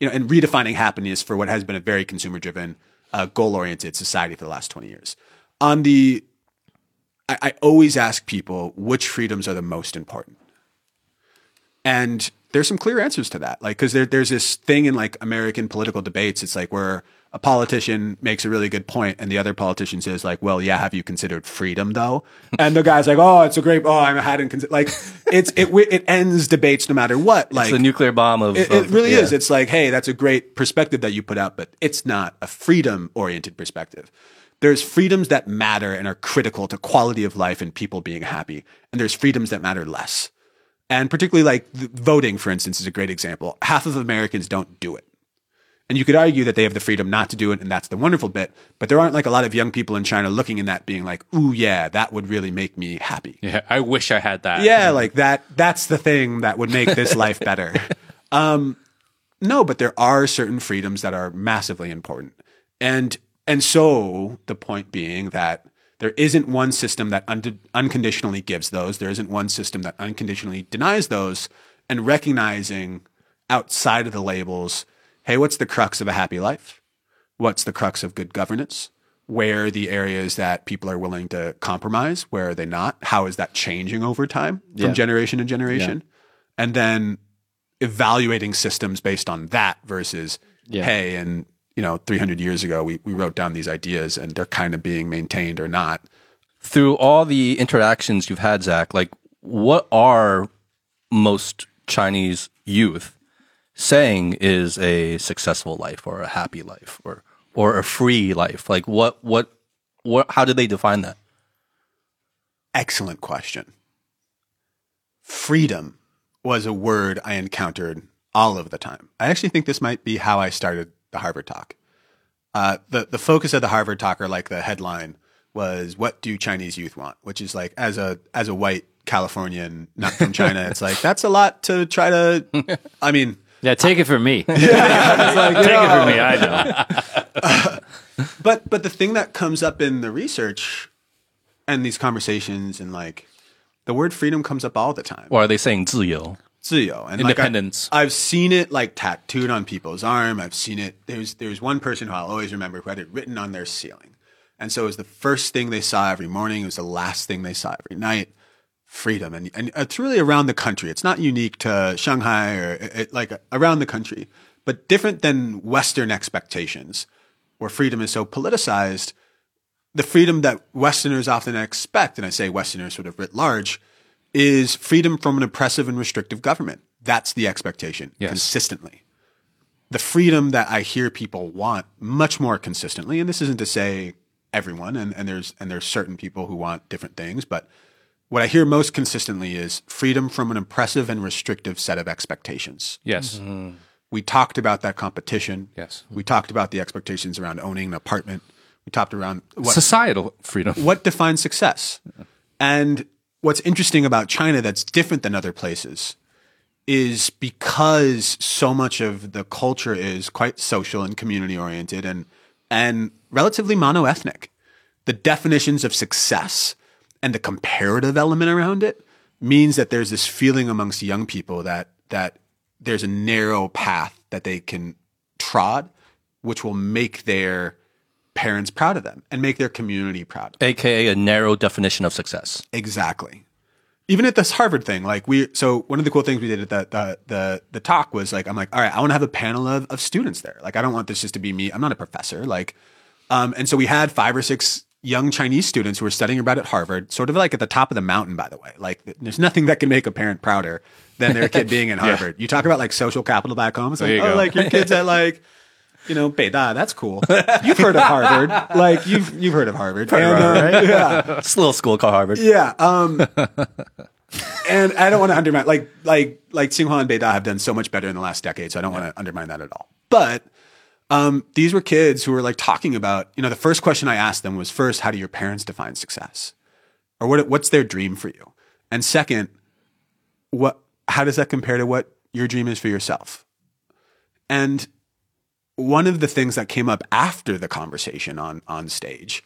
you know, and redefining happiness for what has been a very consumer driven, uh, goal oriented society for the last 20 years. On the, I, I always ask people which freedoms are the most important. And there's some clear answers to that. Like, cause there, there's this thing in like American political debates. It's like where a politician makes a really good point and the other politician says like, well, yeah, have you considered freedom though? And the guy's like, oh, it's a great, oh, I hadn't considered, like, it's, it, it ends debates no matter what. Like, it's the nuclear bomb of. it, it really yeah. is. It's like, hey, that's a great perspective that you put out, but it's not a freedom oriented perspective. there's freedoms that matter and are critical to quality of life and people being happy, and there's freedoms that matter less. And particularly like voting, for instance, is a great example. Half of Americans don't do it. And you could argue that they have the freedom not to do it, and that's the wonderful bit. But there aren't like a lot of young people in China looking in that being like, ooh, yeah, that would really make me happy. Yeah, I wish I had that. Yeah, like that, that's the thing that would make this life better. Um, no, but there are certain freedoms that are massively important. And, and so the point being that there isn't one system that un- unconditionally gives those. There isn't one system that unconditionally denies those. And recognizing outside of the labels, hey, what's the crux of a happy life? What's the crux of good governance? Where are the areas that people are willing to compromise? Where are they not? How is that changing over time from Yeah. generation to generation? And then evaluating systems based on that versus, Yeah. hey, and you know, 300 years ago, we, we wrote down these ideas and they're kind of being maintained or not. Through all the interactions you've had, Zak, like what are most Chinese youth saying is a successful life or a happy life or or a free life? Like what what what how do they define that? Excellent question. Freedom was a word I encountered all of the time. I actually think this might be how I started the Harvard talk. Uh, the the focus of the Harvard talk, or like the headline, was "What do Chinese youth want?" Which is like as a as a white Californian, not from China, it's like that's a lot to try to. I mean, yeah, take it from me. yeah, like, take know. it from me. I know. but but the thing that comes up in the research and these conversations and like the word freedom comes up all the time. Or are they saying 自由? Zuyo and independence. Like I, have seen it like tattooed on people's arm. I've seen it. There's there's one person who I'll always remember who had it written on their ceiling, and so it was the first thing they saw every morning. It was the last thing they saw every night. Freedom, and and it's really around the country. It's not unique to Shanghai or it, it- like uh, around the country, but different than Western expectations, where freedom is so politicized the freedom that Westerners often expect, and I say Westerners sort of writ large, is freedom from an oppressive and restrictive government. That's the expectation Yes. consistently. The freedom that I hear people want much more consistently, and this isn't to say everyone, and, and there's and there's certain people who want different things, but what I hear most consistently is freedom from an oppressive and restrictive set of expectations. Yes. Mm-hmm. We talked about that competition. Yes. We talked about the expectations around owning an apartment. We talked around what, Societal freedom. what defines success? And what's interesting about China that's different than other places is because so much of the culture is quite social and community oriented and and relatively monoethnic. The definitions of success and the comparative element around it means that there's this feeling amongst young people that that there's a narrow path that they can trod, which will make their parents proud of them and make their community proud. AKA a narrow definition of success. Exactly. Even at this Harvard thing, like we, so one of the cool things we did at the, the, the, the talk was like, I'm like, all right, I want to have a panel of, of students there. Like, I don't want this just to be me. I'm not a professor. Like, um, and so we had five or six young Chinese students who were studying abroad at Harvard, sort of like at the top of the mountain, by the way. Like, there's nothing that can make a parent prouder than their kid being in Harvard. You talk about like social capital back home. It's like, you oh, like your kid's at like, you know, Beida, that's cool. You've heard of Harvard. Like, you've, you've heard of Harvard. And, uh, yeah. It's a little school called Harvard. Yeah. Um, and I don't want to undermine like like like Tsinghua and Beida have done so much better in the last decade, so I don't want to undermine that at all. But um, these were kids who were like talking about, you know, the first question I asked them was first, how do your parents define success? Or what what's their dream for you? And second, what how does that compare to what your dream is for yourself? And one of the things that came up after the conversation on on stage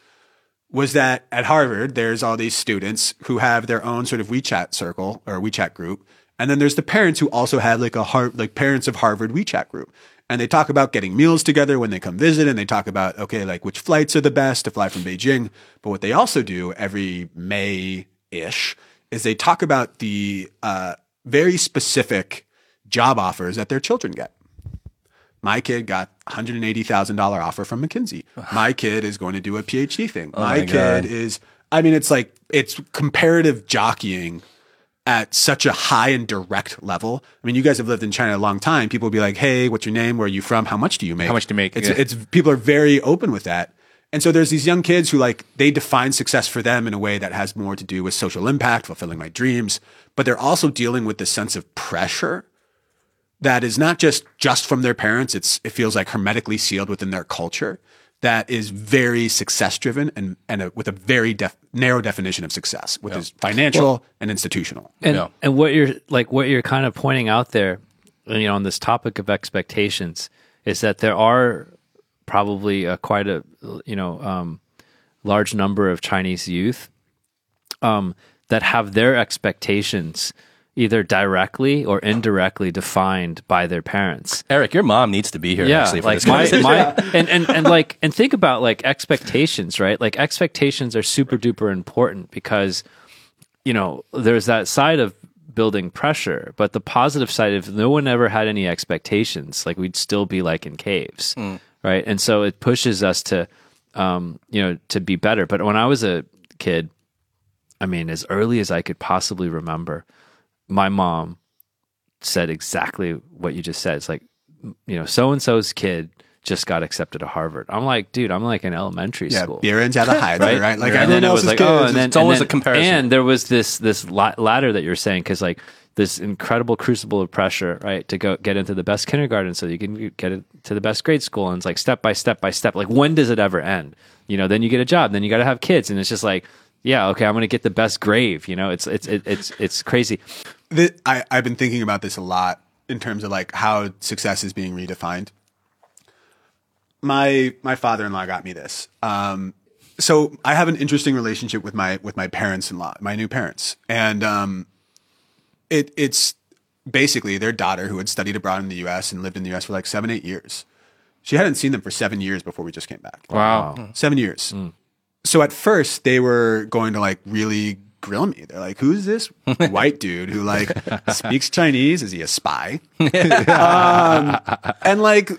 was that at Harvard, there's all these students who have their own sort of WeChat circle or WeChat group. And then there's the parents who also have like a Har- like parents of Harvard WeChat group. And they talk about getting meals together when they come visit and they talk about, okay, like which flights are the best to fly from Beijing. But what they also do every May ish is they talk about the uh, very specific job offers that their children get. My kid got $180,000 offer from McKinsey. My kid is going to do a PhD thing. my, my kid is, I mean, it's like, it's comparative jockeying at such a high and direct level. I mean, you guys have lived in China a long time. People will be like, hey, what's your name? Where are you from? How much do you make? How much do you make? It's, Yeah. it's, people are very open with that. And so there's these young kids who like they define success for them in a way that has more to do with social impact, fulfilling my dreams, but they're also dealing with this sense of pressure that is not just just from their parents. It's it feels like hermetically sealed within their culture that is very success driven and and a, with a very def, narrow definition of success, which is financial and institutional. And Yeah. and what you're like what you're kind of pointing out there, you know, on this topic of expectations, is that there are probably a, quite a you know um, large number of Chinese youth um, that have their expectations either directly or indirectly defined by their parents Eric, your mom needs to be here yeah, actually for like this my, conversation. my and, and and like and think about like expectations, right? Like expectations are super duper important because you know there's that side of building pressure, but the positive side if no one ever had any expectations, like we'd still be like in caves, right? And so it pushes us to um, you know to be better. But when I was a kid, I mean, as early as I could possibly remember, my mom said exactly what you just said. It's like, you know, so and so's kid just got accepted to Harvard. I'm like, dude, I'm like in elementary Yeah, school. Beerens out of high, right? right? Like and then it was like, oh, and then It's always and a comparison. And there was this this ladder that you're saying because like this incredible crucible of pressure, right, to go get into the best kindergarten so you can get into the best grade school, and it's like step by step by step. Like when does it ever end? You know, then you get a job, then you got to have kids, and it's just like. Yeah, okay. I'm gonna get the best grave. You know, it's it's it, it's it's crazy. Th- I, I've been thinking about this a lot in terms of like how success is being redefined. My my father in law got me this. Um, so I have an interesting relationship with my with my parents in law, my new parents, and um, it it's basically their daughter who had studied abroad in the U.S. and lived in the U.S. for like seven eight years. She hadn't seen them for seven years before we just came back. Wow. Seven years. So at first they were going to like really grill me. They're like, "Who's this white dude who like speaks Chinese? Is he a spy?" um, and like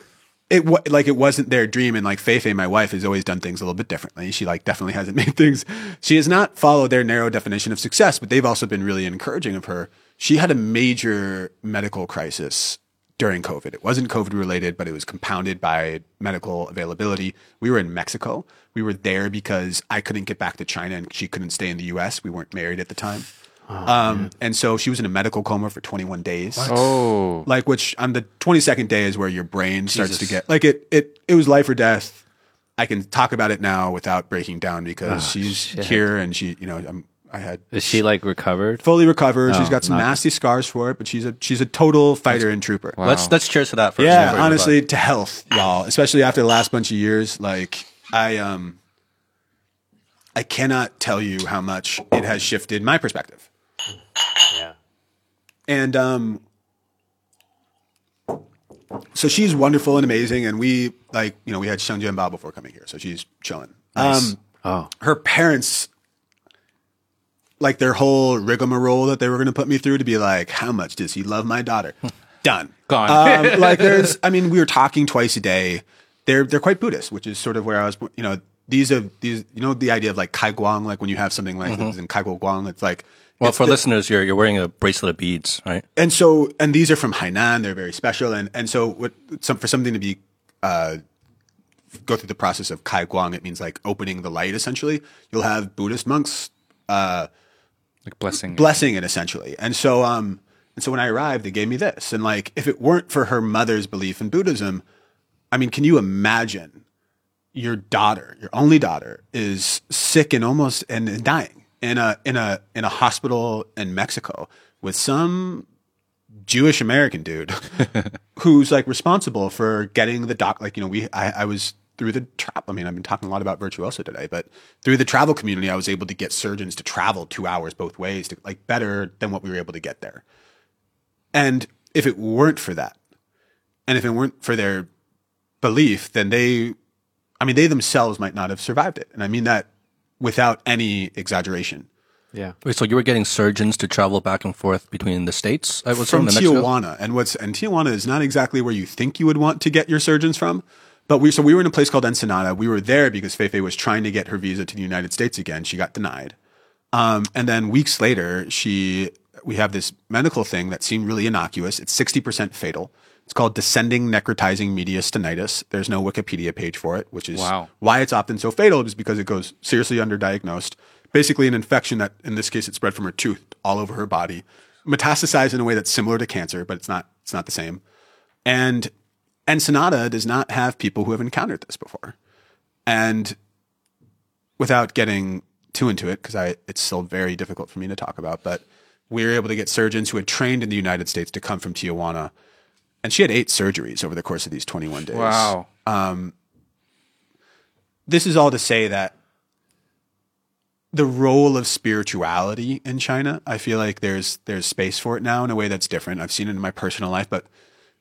it wa- like it wasn't their dream. And like Feifei, my wife, has always done things a little bit differently. She like definitely hasn't made things. She has not followed their narrow definition of success, but they've also been really encouraging of her. She had a major medical crisis during COVID. It wasn't COVID related, but it was compounded by medical availability. We were in Mexico. We were there because I couldn't get back to China and she couldn't stay in the US. We weren't married at the time. um, and so she was in a medical coma for 21 days. Oh. Like, which on the 22nd day is where your brain starts to get like it, it, it was life or death. I can talk about it now without breaking down because she's here and she, you know, I'm, I had Is she like recovered? fully recovered. She's got some not- nasty scars for it, but she's a, she's a total fighter and trooper. Let's let's cheers to that first. Yeah, before honestly, to health, y'all. Especially after the last bunch of years, like I um, I cannot tell you how much it has shifted my perspective. Yeah. And um, so she's wonderful and amazing, and we like you know we had Sheng Bao before coming here, so she's chilling. Um, Oh. her parents like their whole rigmarole that they were going to put me through to be like, how much does he love my daughter? Done. Gone. Um, like there's, I mean, we were talking twice a day. They're they're quite Buddhist, which is sort of where I was. You know, these are these. You know, the idea of like kai guang, like when you have something like this in kai guang, it's like. Well, it's for the- listeners, you're you're wearing a bracelet of beads, right? and so and these are from Hainan. They're very special, and and so what some for something to be uh, go through the process of kai guang, it means like opening the light. Essentially, you'll have Buddhist monks uh, Like blessing. blessing it essentially. And so um and so when I arrived, they gave me this. And like if it weren't for her mother's belief in Buddhism, I mean, can you imagine your daughter, your only daughter, is sick and almost and dying in a in a in a hospital in Mexico with some Jewish American dude who's like responsible for getting the doc. Like you know, we I, I was through the trap. I mean, I've been talking a lot about virtuoso today, but through the travel community, I was able to get surgeons to travel two hours both ways to like better than what we were able to get there. And if it weren't for that, and if it weren't for their belief, then they, I mean, they themselves might not have survived it. And I mean that without any exaggeration. Yeah. Wait, so you were getting surgeons to travel back and forth between the states? Uh, I was from from Tijuana, and what's and Tijuana is not exactly where you think you would want to get your surgeons from. But we so we were in a place called Ensenada. We were there because Feifei was trying to get her visa to the United States again. She got denied, um, and then weeks later, she we have this medical thing that seemed really innocuous. It's sixty percent fatal. It's called descending necrotizing mediastinitis. There's no Wikipedia page for it, which is Wow. why it's often so fatal is because it goes seriously underdiagnosed. Basically, an infection that, in this case, it spread from her tooth all over her body, metastasized in a way that's similar to cancer, but it's not. It's not the same. And Ensenada does not have people who have encountered this before. And without getting too into it, because it's still very difficult for me to talk about, but we were able to get surgeons who had trained in the United States to come from Tijuana. And she had eight surgeries over the course of these 21 days Wow. Um, this is all to say that the role of spirituality in China, I feel like there's there's space for it now in a way that's different. I've seen it in my personal life, but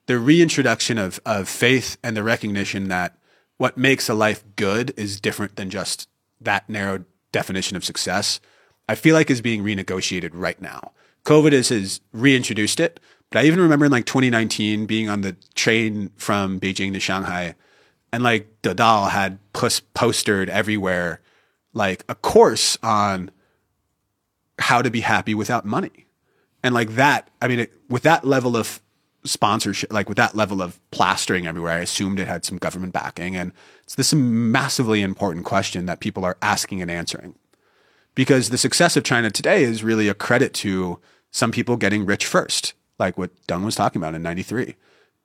the reintroduction of of faith and the recognition that what makes a life good is different than just that narrow definition of success. I feel like is being renegotiated right now. COVID has, has reintroduced it, but I even remember in like 2019 being on the train from Beijing to Shanghai and like Dodal had postered everywhere like a course on how to be happy without money. And like that, I mean, it, with that level of sponsorship, like with that level of plastering everywhere, I assumed it had some government backing. And it's this massively important question that people are asking and answering. Because the success of China today is really a credit to some people getting rich first, like what Deng was talking about in 93.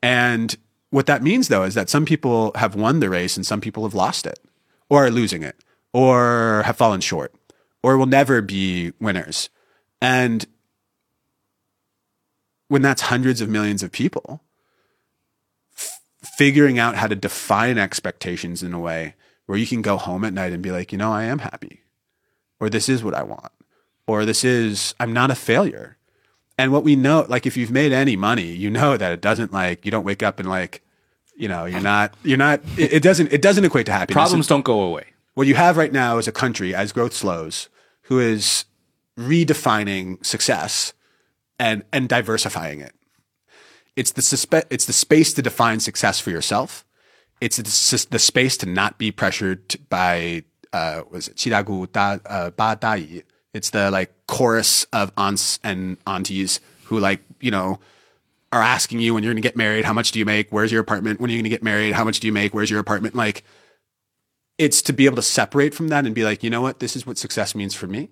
And what that means though is that some people have won the race and some people have lost it or are losing it or have fallen short or will never be winners. And when that's hundreds of millions of people, f- figuring out how to define expectations in a way where you can go home at night and be like, you know, I am happy, or this is what I want, or this is, I'm not a failure. And what we know, like if you've made any money, you know that it doesn't like, you don't wake up and like, you know, you're not, you're not, it, it doesn't, it doesn't equate to happiness. Problems don't go away. What you have right now is a country as growth slows who is redefining success and and diversifying it. It's the suspe- it's the space to define success for yourself. It's the, the space to not be pressured by uh was it Chidagu da uh, Ba Da Yi. It's the like chorus of aunts and aunties who like, you know, are asking you when you're going to get married, how much do you make? Where's your apartment? When are you going to get married? How much do you make? Where's your apartment? Like it's to be able to separate from that and be like, you know what, this is what success means for me.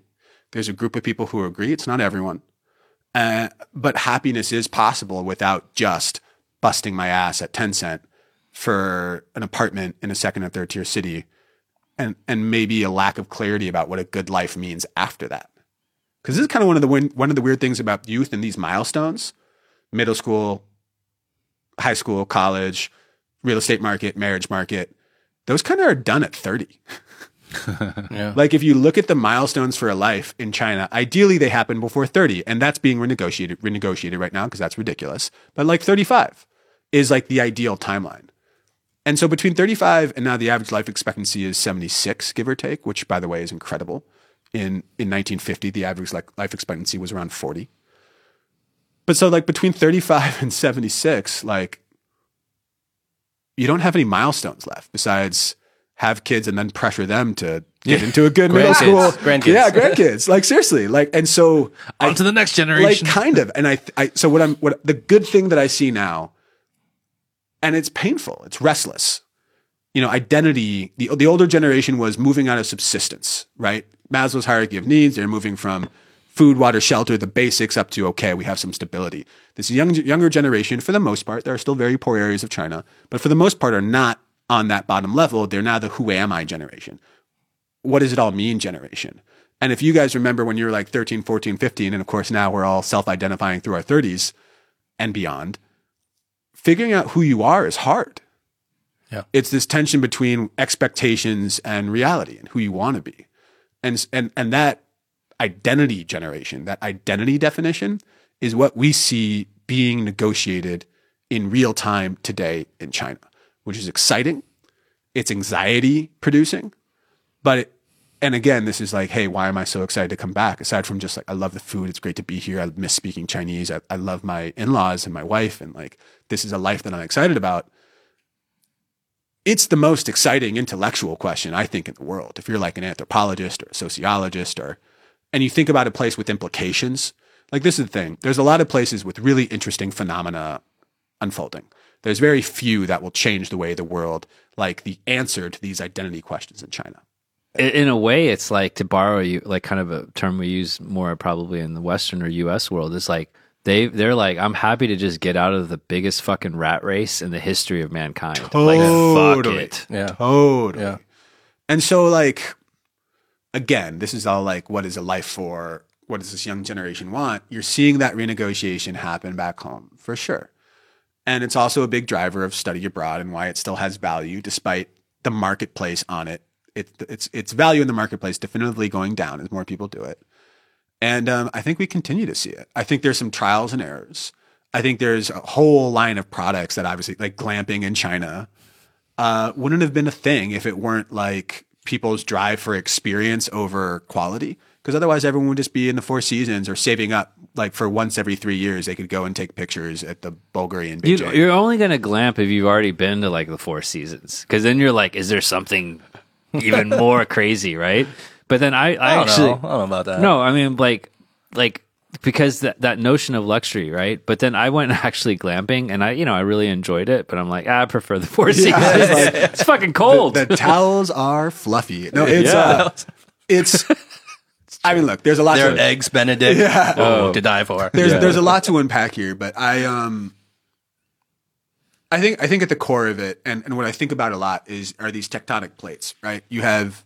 There's a group of people who agree. It's not everyone. Uh, but happiness is possible without just busting my ass at Tencent for an apartment in a second or third tier city and, and maybe a lack of clarity about what a good life means after that. Cause this is kind of one of the, one of the weird things about youth and these milestones, middle school, high school, college, real estate market, marriage market, those kind of are done at 30. Yeah. Like if you look at the milestones for a life in China, ideally they happen before 30 and that's being renegotiated renegotiated right now because that's ridiculous. But like 35 is like the ideal timeline. And so between 35 and now the average life expectancy is 76 give or take, which by the way is incredible. In in 1950 the average like life expectancy was around 40. But so like between 35 and 76 like you don't have any milestones left besides have kids and then pressure them to get into a good middle school. Grandkids. Grandkids. Yeah, grandkids. Like seriously. Like and so On to the next generation. like kind of. And I, I so what I'm what the good thing that I see now, and it's painful. It's restless. You know, identity. The the older generation was moving out of subsistence, right? Maslow's hierarchy of needs. They're moving from food, water, shelter, the basics, up to okay, we have some stability. This young younger generation, for the most part, there are still very poor areas of China, but for the most part, are not on that bottom level. They're now the who am I generation what does it all mean generation? And if you guys remember when you were like 13, 14, 15, and of course now we're all self identifying through our 30s and beyond, figuring out who you are is hard. Yeah. It's this tension between expectations and reality and who you want to be. And, and, and that identity generation, that identity definition is what we see being negotiated in real time today in China, which is exciting. It's anxiety producing but it, and again, this is like, hey, why am I so excited to come back? Aside from just like, I love the food. It's great to be here. I miss speaking Chinese. I, I love my in laws and my wife. And like, this is a life that I'm excited about. It's the most exciting intellectual question, I think, in the world. If you're like an anthropologist or a sociologist or, and you think about a place with implications, like this is the thing. There's a lot of places with really interesting phenomena unfolding. There's very few that will change the way the world, like the answer to these identity questions in China. In, in a way, it's like to borrow you like kind of a term we use more probably in the Western or U.S. world. It's like they they're like, I'm happy to just get out of the biggest fucking rat race in the history of mankind. Like fuck Totally. it. Yeah. Totally. Yeah. And so, like, again, this is all like, what is a life for? What does this young generation want? You're seeing that renegotiation happen back home for sure. And it's also a big driver of study abroad and why it still has value despite the marketplace on it. it it's its value in the marketplace definitively going down as more people do it. And um, I think we continue to see it. I think there's some trials and errors. I think there's a whole line of products that obviously, like glamping in China, uh, wouldn't have been a thing if it weren't like people's drive for experience over quality. Because otherwise, everyone would just be in the Four Seasons or saving up. Like for once every three years, they could go and take pictures at the Bulgarian You, Beijing. you're only gonna glamp if you've already been to like the Four Seasons, because then you're like, is there something even more crazy, right? But then I, I, I don't actually know. I don't know about that. no, I mean like like because that that notion of luxury, right? But then I went actually glamping, and I you know I really enjoyed it, but I'm like ah, I prefer the Four Seasons. it's fucking cold. the towels are fluffy. No, it's Yeah. uh, it's. I mean, look, there's a lot. They're to, eggs Benedict yeah. oh, to die for. there's there's a lot to unpack here, but I um I think I think at the core of it, and, and what I think about a lot is are these tectonic plates, right? You have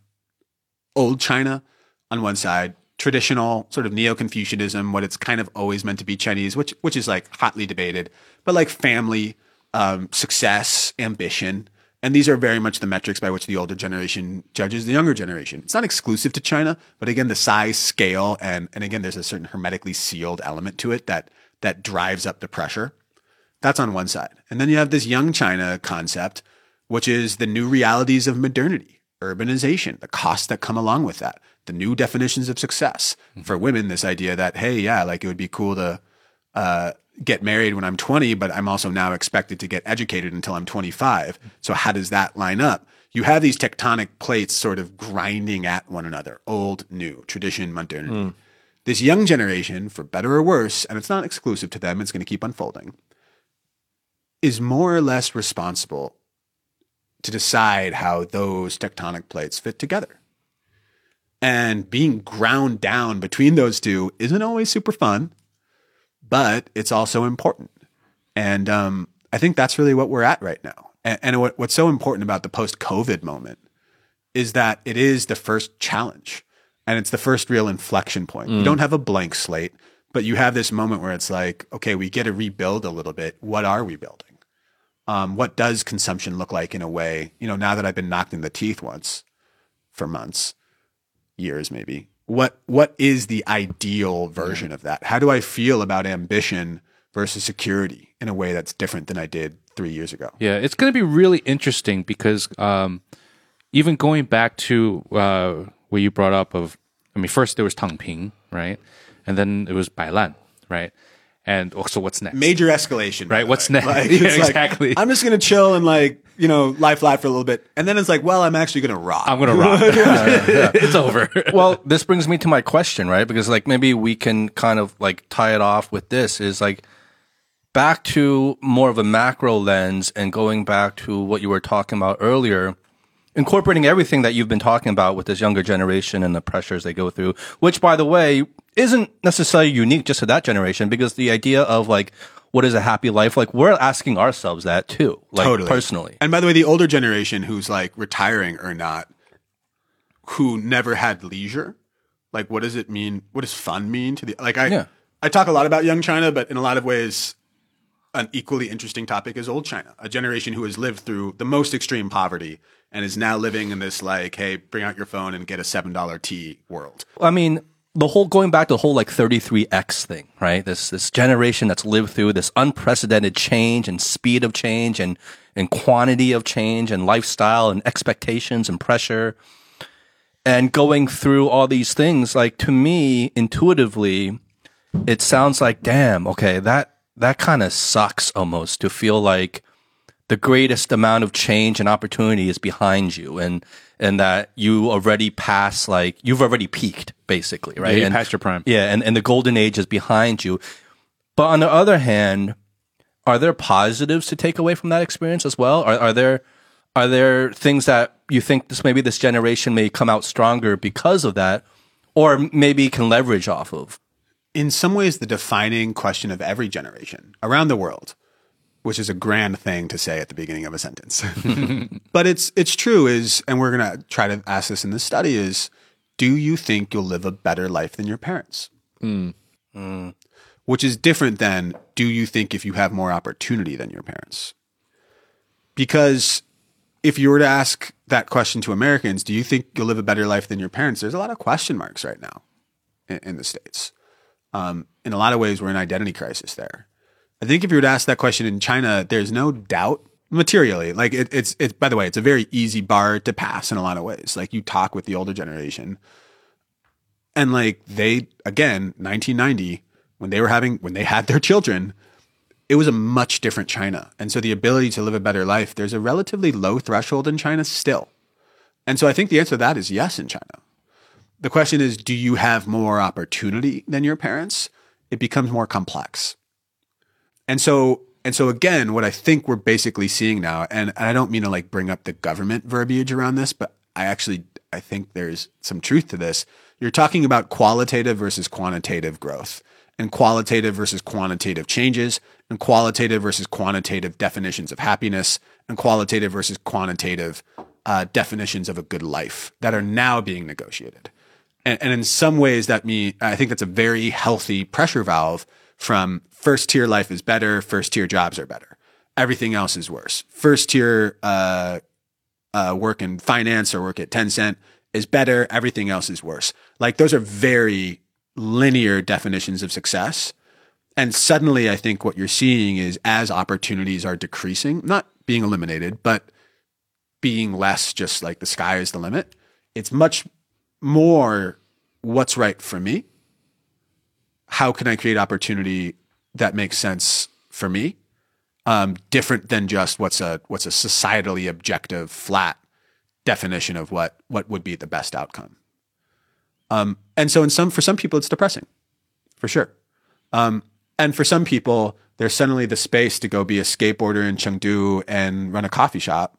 old China on one side, traditional sort of neo-Confucianism, what it's kind of always meant to be Chinese, which which is like hotly debated, but like family, um, success, ambition. And these are very much the metrics by which the older generation judges the younger generation. It's not exclusive to China, but again, the size, scale, and and again, there's a certain hermetically sealed element to it that that drives up the pressure. That's on one side. And then you have this young China concept, which is the new realities of modernity, urbanization, the costs that come along with that, the new definitions of success. For women, this idea that, hey, yeah, like it would be cool to uh, get married when I'm 20, but I'm also now expected to get educated until I'm 25. So how does that line up? You have these tectonic plates sort of grinding at one another, old, new, tradition, modernity. Hmm. This young generation, for better or worse, and it's not exclusive to them, it's going to keep unfolding, is more or less responsible to decide how those tectonic plates fit together. And being ground down between those two isn't always super fun, but it's also important. And um, I think that's really what we're at right now. And, and what, what's so important about the post COVID moment is that it is the first challenge and it's the first real inflection point. You don't have a blank slate, but you have this moment where it's like, okay, we get to rebuild a little bit. What are we building? Um, what does consumption look like in a way? You know, now that I've been knocked in the teeth once for months, years maybe. What what is the ideal version of that? How do I feel about ambition versus security in a way that's different than I did three years ago? Yeah, it's going to be really interesting because um, even going back to uh, what you brought up of, I mean, first there was Tang Ping, right, and then it was Bai Lan, right, and oh, also what's next? Major escalation, Right, what's next? Like, Yeah, it's like, exactly. I'm just gonna chill and like you know lie flat for a little bit, and then it's like, well, I'm actually gonna rock. I'm gonna rock. it's over. well, this brings me to my question, right? Because like maybe we can kind of like tie it off with this is like back to more of a macro lens and going back to what you were talking about earlier, incorporating everything that you've been talking about with this younger generation and the pressures they go through, which by the way, isn't necessarily unique just to that generation because the idea of like what is a happy life, like we're asking ourselves that too, like totally personally. And by the way, the older generation who's like retiring or not, who never had leisure, like what does it mean? What does fun mean to the like? I Yeah. I talk a lot about young China, but in a lot of ways, an equally interesting topic is old China, a generation who has lived through the most extreme poverty and is now living in this like, hey, bring out your phone and get a seven dollar tea world. I mean, the whole going back to the whole like 33x thing, right? This this generation that's lived through this unprecedented change and speed of change and and quantity of change and lifestyle and expectations and pressure and going through all these things like to me intuitively it sounds like damn, okay, that that kind of sucks almost to feel like the greatest amount of change and opportunity is behind you and and that you already pass like you've already peaked basically right Yeah, you and passed your prime. yeah and, and the golden age is behind you but on the other hand are there positives to take away from that experience as well? Are, are there are there things that you think this maybe this generation may come out stronger because of that, or maybe can leverage off of? in some ways the defining question of every generation around the world, which is a grand thing to say at the beginning of a sentence. but it's it's true is and we're going to try to ask this in this study is do you think you'll live a better life than your parents? Which is different than do you think if you have more opportunity than your parents? Because if you were to ask that question to Americans, do you think you'll live a better life than your parents? There's a lot of question marks right now in, in the States um, in a lot of ways, we're in identity crisis there. I think if you were to ask that question in China, there's no doubt materially. Like it, it's it's by the way, it's a very easy bar to pass in a lot of ways. Like you talk with the older generation, and like they again, 1990 when they were having when they had their children, it was a much different China, and so the ability to live a better life, there's a relatively low threshold in China still, and so I think the answer to that is yes in China. The question is, do you have more opportunity than your parents? It becomes more complex. And so, and so again, what I think we're basically seeing now, and, I don't mean to like bring up the government verbiage around this, but I actually, I think there's some truth to this. You're talking about qualitative versus quantitative growth and qualitative versus quantitative changes and qualitative versus quantitative definitions of happiness and qualitative versus quantitative uh, definitions of a good life that are now being negotiated and, and in some ways that me i think that's a very healthy pressure valve from first tier life is better first tier jobs are better. Everything else is worse. First tier uh, uh, work in finance or work at Tencent is better. Everything else is worse. Like those are very linear definitions of success. And suddenly i think what you're seeing is as opportunities are decreasing not being eliminated but being less just like the sky is the limit it's much more what's right for me. How can I create opportunity that makes sense for me? Um, different than just what's a what's a societally objective flat definition of what what would be the best outcome. Um, and so in some for some people it's depressing, for sure. Um, and for some people, there's suddenly the space to go be a skateboarder in Chengdu and run a coffee shop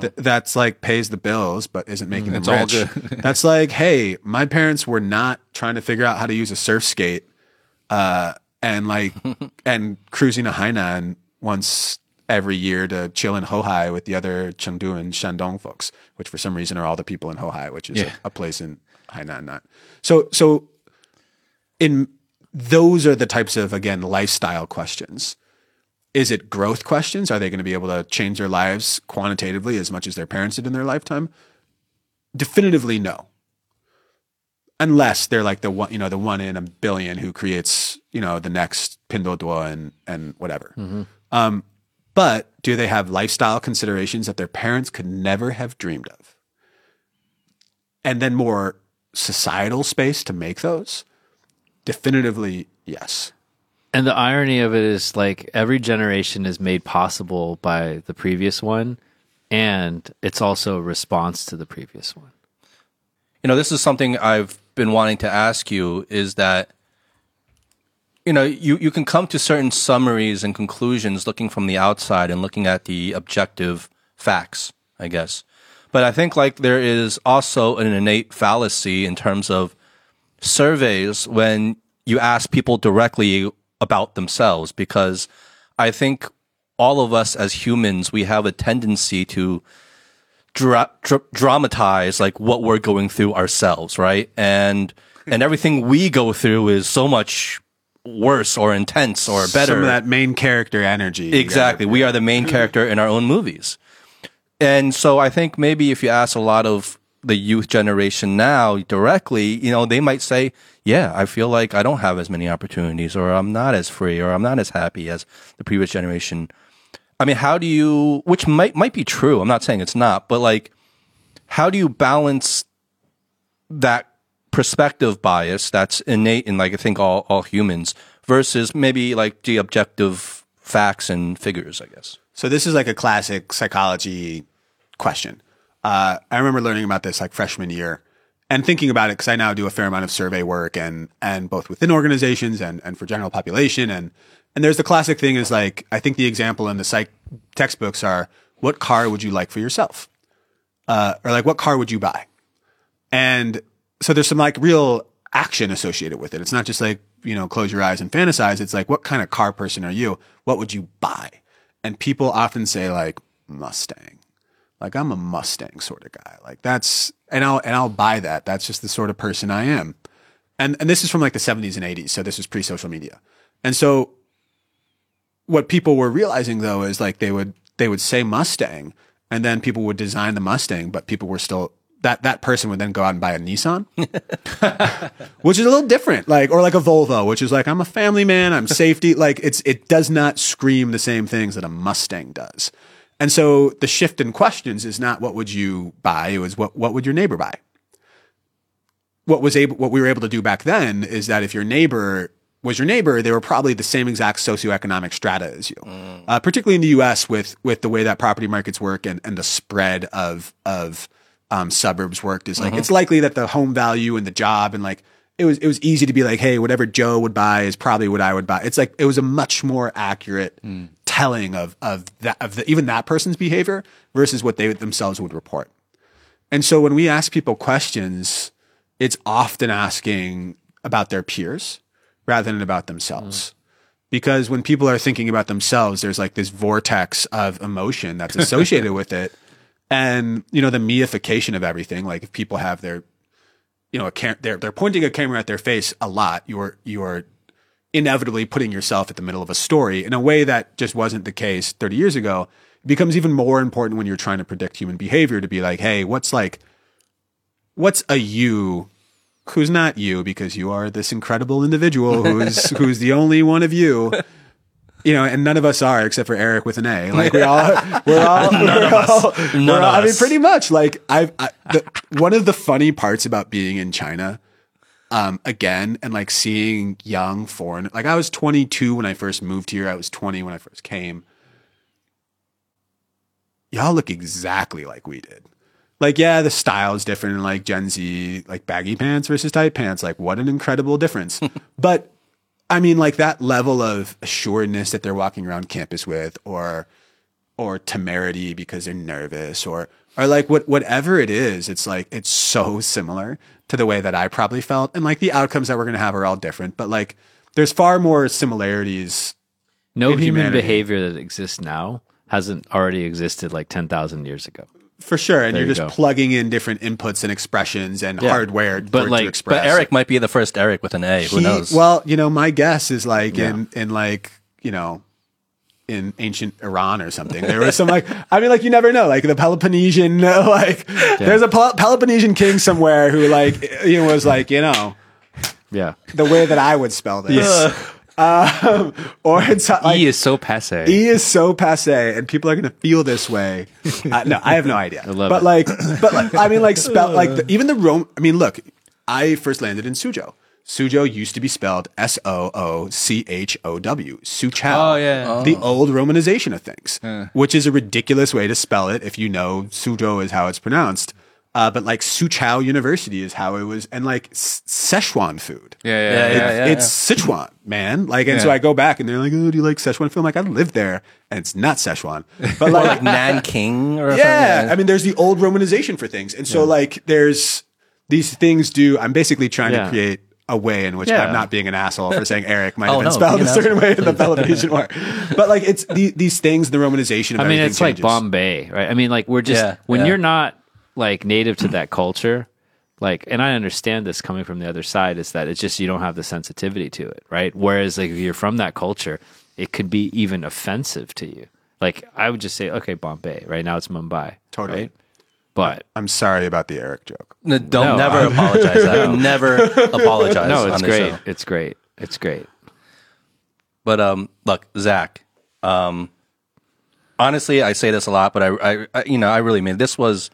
th- that's like pays the bills but isn't making them Mm, all rich. good. that's like, hey, my parents were not trying to figure out how to use a surf skate, uh, and like and cruising to Hainan once every year to chill in Houhai with the other Chengdu and Shandong folks, which for some reason are all the people in Houhai, which is Yeah. a, a place in Hainan. Not so so. In those are the types of again lifestyle questions is it growth questions? Are they going to be able to change their lives quantitatively as much as their parents did in their lifetime? Definitively no. Unless they're like the one, you know, the one in a billion who creates, you know, the next Pinduoduo and and whatever. Um, but do they have lifestyle considerations that their parents could never have dreamed of? And then more societal space to make those? Definitively yes. And the irony of it is like every generation is made possible by the previous one and it's also a response to the previous one. You know, this is something I've been wanting to ask you is that you know, you, you can come to certain summaries and conclusions looking from the outside and looking at the objective facts, I guess. But I think like there is also an innate fallacy in terms of surveys when you ask people directly about themselves because I think all of us as humans, we have a tendency to dra- dra- dramatize like what we're going through ourselves, right? And and everything we go through is so much worse or intense or better. Some of that main character energy. Exactly. We are the main character in our own movies. And so I think maybe if you ask a lot of the youth generation now directly, you know, they might say, yeah, I feel like I don't have as many opportunities or I'm not as free or I'm not as happy as the previous generation. I mean, how do you, which might, might be true. I'm not saying it's not, but like, how do you balance that perspective bias that's innate in like I think all, all humans versus maybe like the objective facts and figures, I guess. So this is like a classic psychology question. Uh, I remember learning about this like freshman year and thinking about it because I now do a fair amount of survey work and and both within organizations and and for general population and And there's the classic thing is like, I think the example in the psych textbooks are, what car would you like for yourself? Uh, or like, what car would you buy? And so there's some like real action associated with it. It's not just like, you know, close your eyes and fantasize. It's like, what kind of car person are you? What would you buy? And people often say like Mustang. Like I'm a Mustang sort of guy. Like that's and I'll and I'll buy that. That's just the sort of person I am. And and this is from like the 70s and 80s, so this was pre-social media. And so what people were realizing though is like they would they would say Mustang and then people would design the Mustang, but people were still that that person would then go out and buy a Nissan, which is a little different. Like or like a Volvo, which is like I'm a family man, I'm safety. like it's it does not scream the same things that a Mustang does. And so the shift in questions is not what would you buy, it was what what would your neighbor buy. What was able what we were able to do back then is that if your neighbor was your neighbor, they were probably the same exact socioeconomic strata as you. Uh, particularly in the U.S. with with the way that property markets work and, and the spread of of um, suburbs worked is like it's likely that the home value and the job and like it was it was easy to be like, hey, whatever Joe would buy is probably what I would buy. It's like it was a much more accurate telling of of that of the, even that person's behavior versus what they themselves would report. And so when we ask people questions, it's often asking about their peers rather than about themselves. Because when people are thinking about themselves, there's like this vortex of emotion that's associated with it. And, you know, the meification of everything, like if people have their, you know, a cam- they're, they're pointing a camera at their face a lot, you're, you're inevitably putting yourself at the middle of a story in a way that just wasn't the case 30 years ago. It becomes even more important when you're trying to predict human behavior to be like, hey, what's like, what's a you who's not you because you are this incredible individual who's who's the only one of you. You know and none of us are except for eric with an a. Like we all we're all none of us. None of i mean pretty much. Like i've I, the, one of the funny parts about being in china um again and like seeing young foreign like i was 22 when i first moved here. I was 20 when i first came. Y'all look exactly like we did like yeah the style is different in like gen z like baggy pants versus tight pants like what an incredible difference but i mean like that level of assuredness that they're walking around campus with or or temerity because they're nervous or or like what whatever it is it's like it's so similar to the way that i probably felt and like the outcomes that we're going to have are all different but like there's far more similarities No human humanity. behavior that exists now hasn't already existed like 10,000 years ago. For sure and There you're you just go. plugging in different inputs and expressions and Yeah. hardware But like- to but express But Eric might be the first Eric with an A. Who He- knows? Well, you know, my guess is like in in like you know in ancient Iran or something. There was some like I mean, like you never know. Like the Peloponnesian, like there's a Pel- Peloponnesian king somewhere who like you know was like you know Yeah. the way that I would spell this. Um, or it's like e is so passe. E is so passe, and people are going to feel this way. Uh, no, I have no idea. love but it. like, but like, I mean, like spell like the, even the Rome. I mean, look, I first landed in Suzhou. Suzhou used to be spelled S O O C H O W. Suzhou. Oh, yeah. The old romanization of things, which is a ridiculous way to spell it if you know Suzhou is how it's pronounced. Uh, but like Suzhou University is how it was, and like S- Szechuan food yeah, yeah, Yeah, yeah. yeah, yeah. it's Sichuan, man. Like, and so I go back and they're like, "Oh, do you like Szechuan food?" I'm like, I lived there, and it's not Szechuan. But like, like Nanking or yeah, something. I mean, there's the old romanization for things, and so like, there's these things. Do I'm basically trying Yeah. to create a way in which Yeah. I'm not being an asshole for saying Eric might have Oh, been no, spelled a an certain way in the Peloponnesian War, but like, it's the, these things, the romanization. Of I mean, everything it's like. Bombay, right? I mean, like we're just Yeah, when yeah. you're not like native to that culture, like, and I understand this coming from the other side is that it's just you don't have the sensitivity to it, right? Whereas like if you're from that culture, it could be even offensive to you. Like I would just say, okay, Bombay. Right now it's Mumbai, Totally. right? But I'm sorry about the Eric joke. No, don't No, never I- apologize. I would never apologize. no, it's the great. show. It's great. It's great. But um, look, Zak. Um, honestly, I say this a lot, but I, I, I, you know, I really mean this was.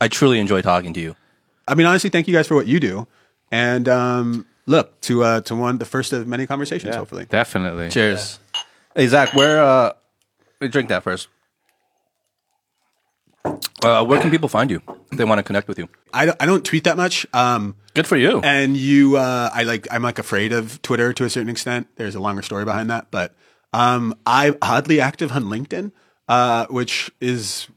I truly enjoy talking to you. I mean, honestly, thank you guys for what you do, and um, look to uh, to one the first of many conversations. Hopefully, Definitely. Cheers. Hey Zak, where uh, we drink that first. Uh, where can people find you if they want to connect with you? I don't, I don't tweet that much. Um, Good for you. and you, uh, I like, I'm like afraid of Twitter to a certain extent. There's a longer story behind that, but Um, I'm oddly active on LinkedIn, uh, which is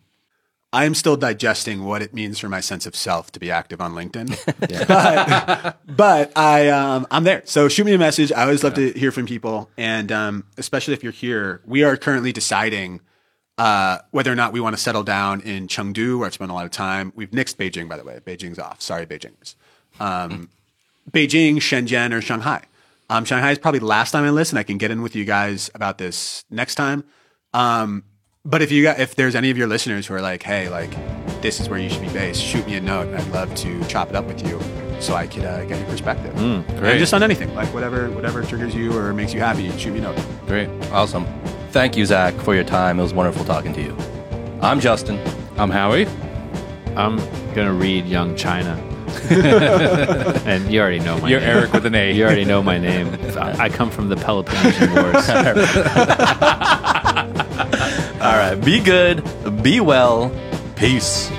I am still digesting what it means for my sense of self to be active on LinkedIn. but, but I um, I'm there. So shoot me a message. I always love to hear from people, and um, especially if you're here. We are currently deciding uh, whether or not we want to settle down in Chengdu, where I've spent a lot of time. We've nixed Beijing, by the way. Beijing's off. Sorry, Beijingers. Um, Beijing, Shenzhen, or Shanghai. Um, Shanghai is probably last on my list, and I can get in with you guys about this next time. Um, but if you got, if there's any of your listeners who are like, hey, like this is where you should be based, shoot me a note. I'd love to chop it up with you so I could uh, get your perspective. great. And just on anything, like whatever, whatever triggers you or makes you happy, shoot me a note. Great. Awesome. Thank you, Zak, for your time. It was wonderful talking to you. I'm Justin. I'm Howie. I'm gonna read Young China, and you already know my You're name. Eric with an A. You already know my name. I I come from the Peloponnesian Wars. All right. Be good. Be well. Peace.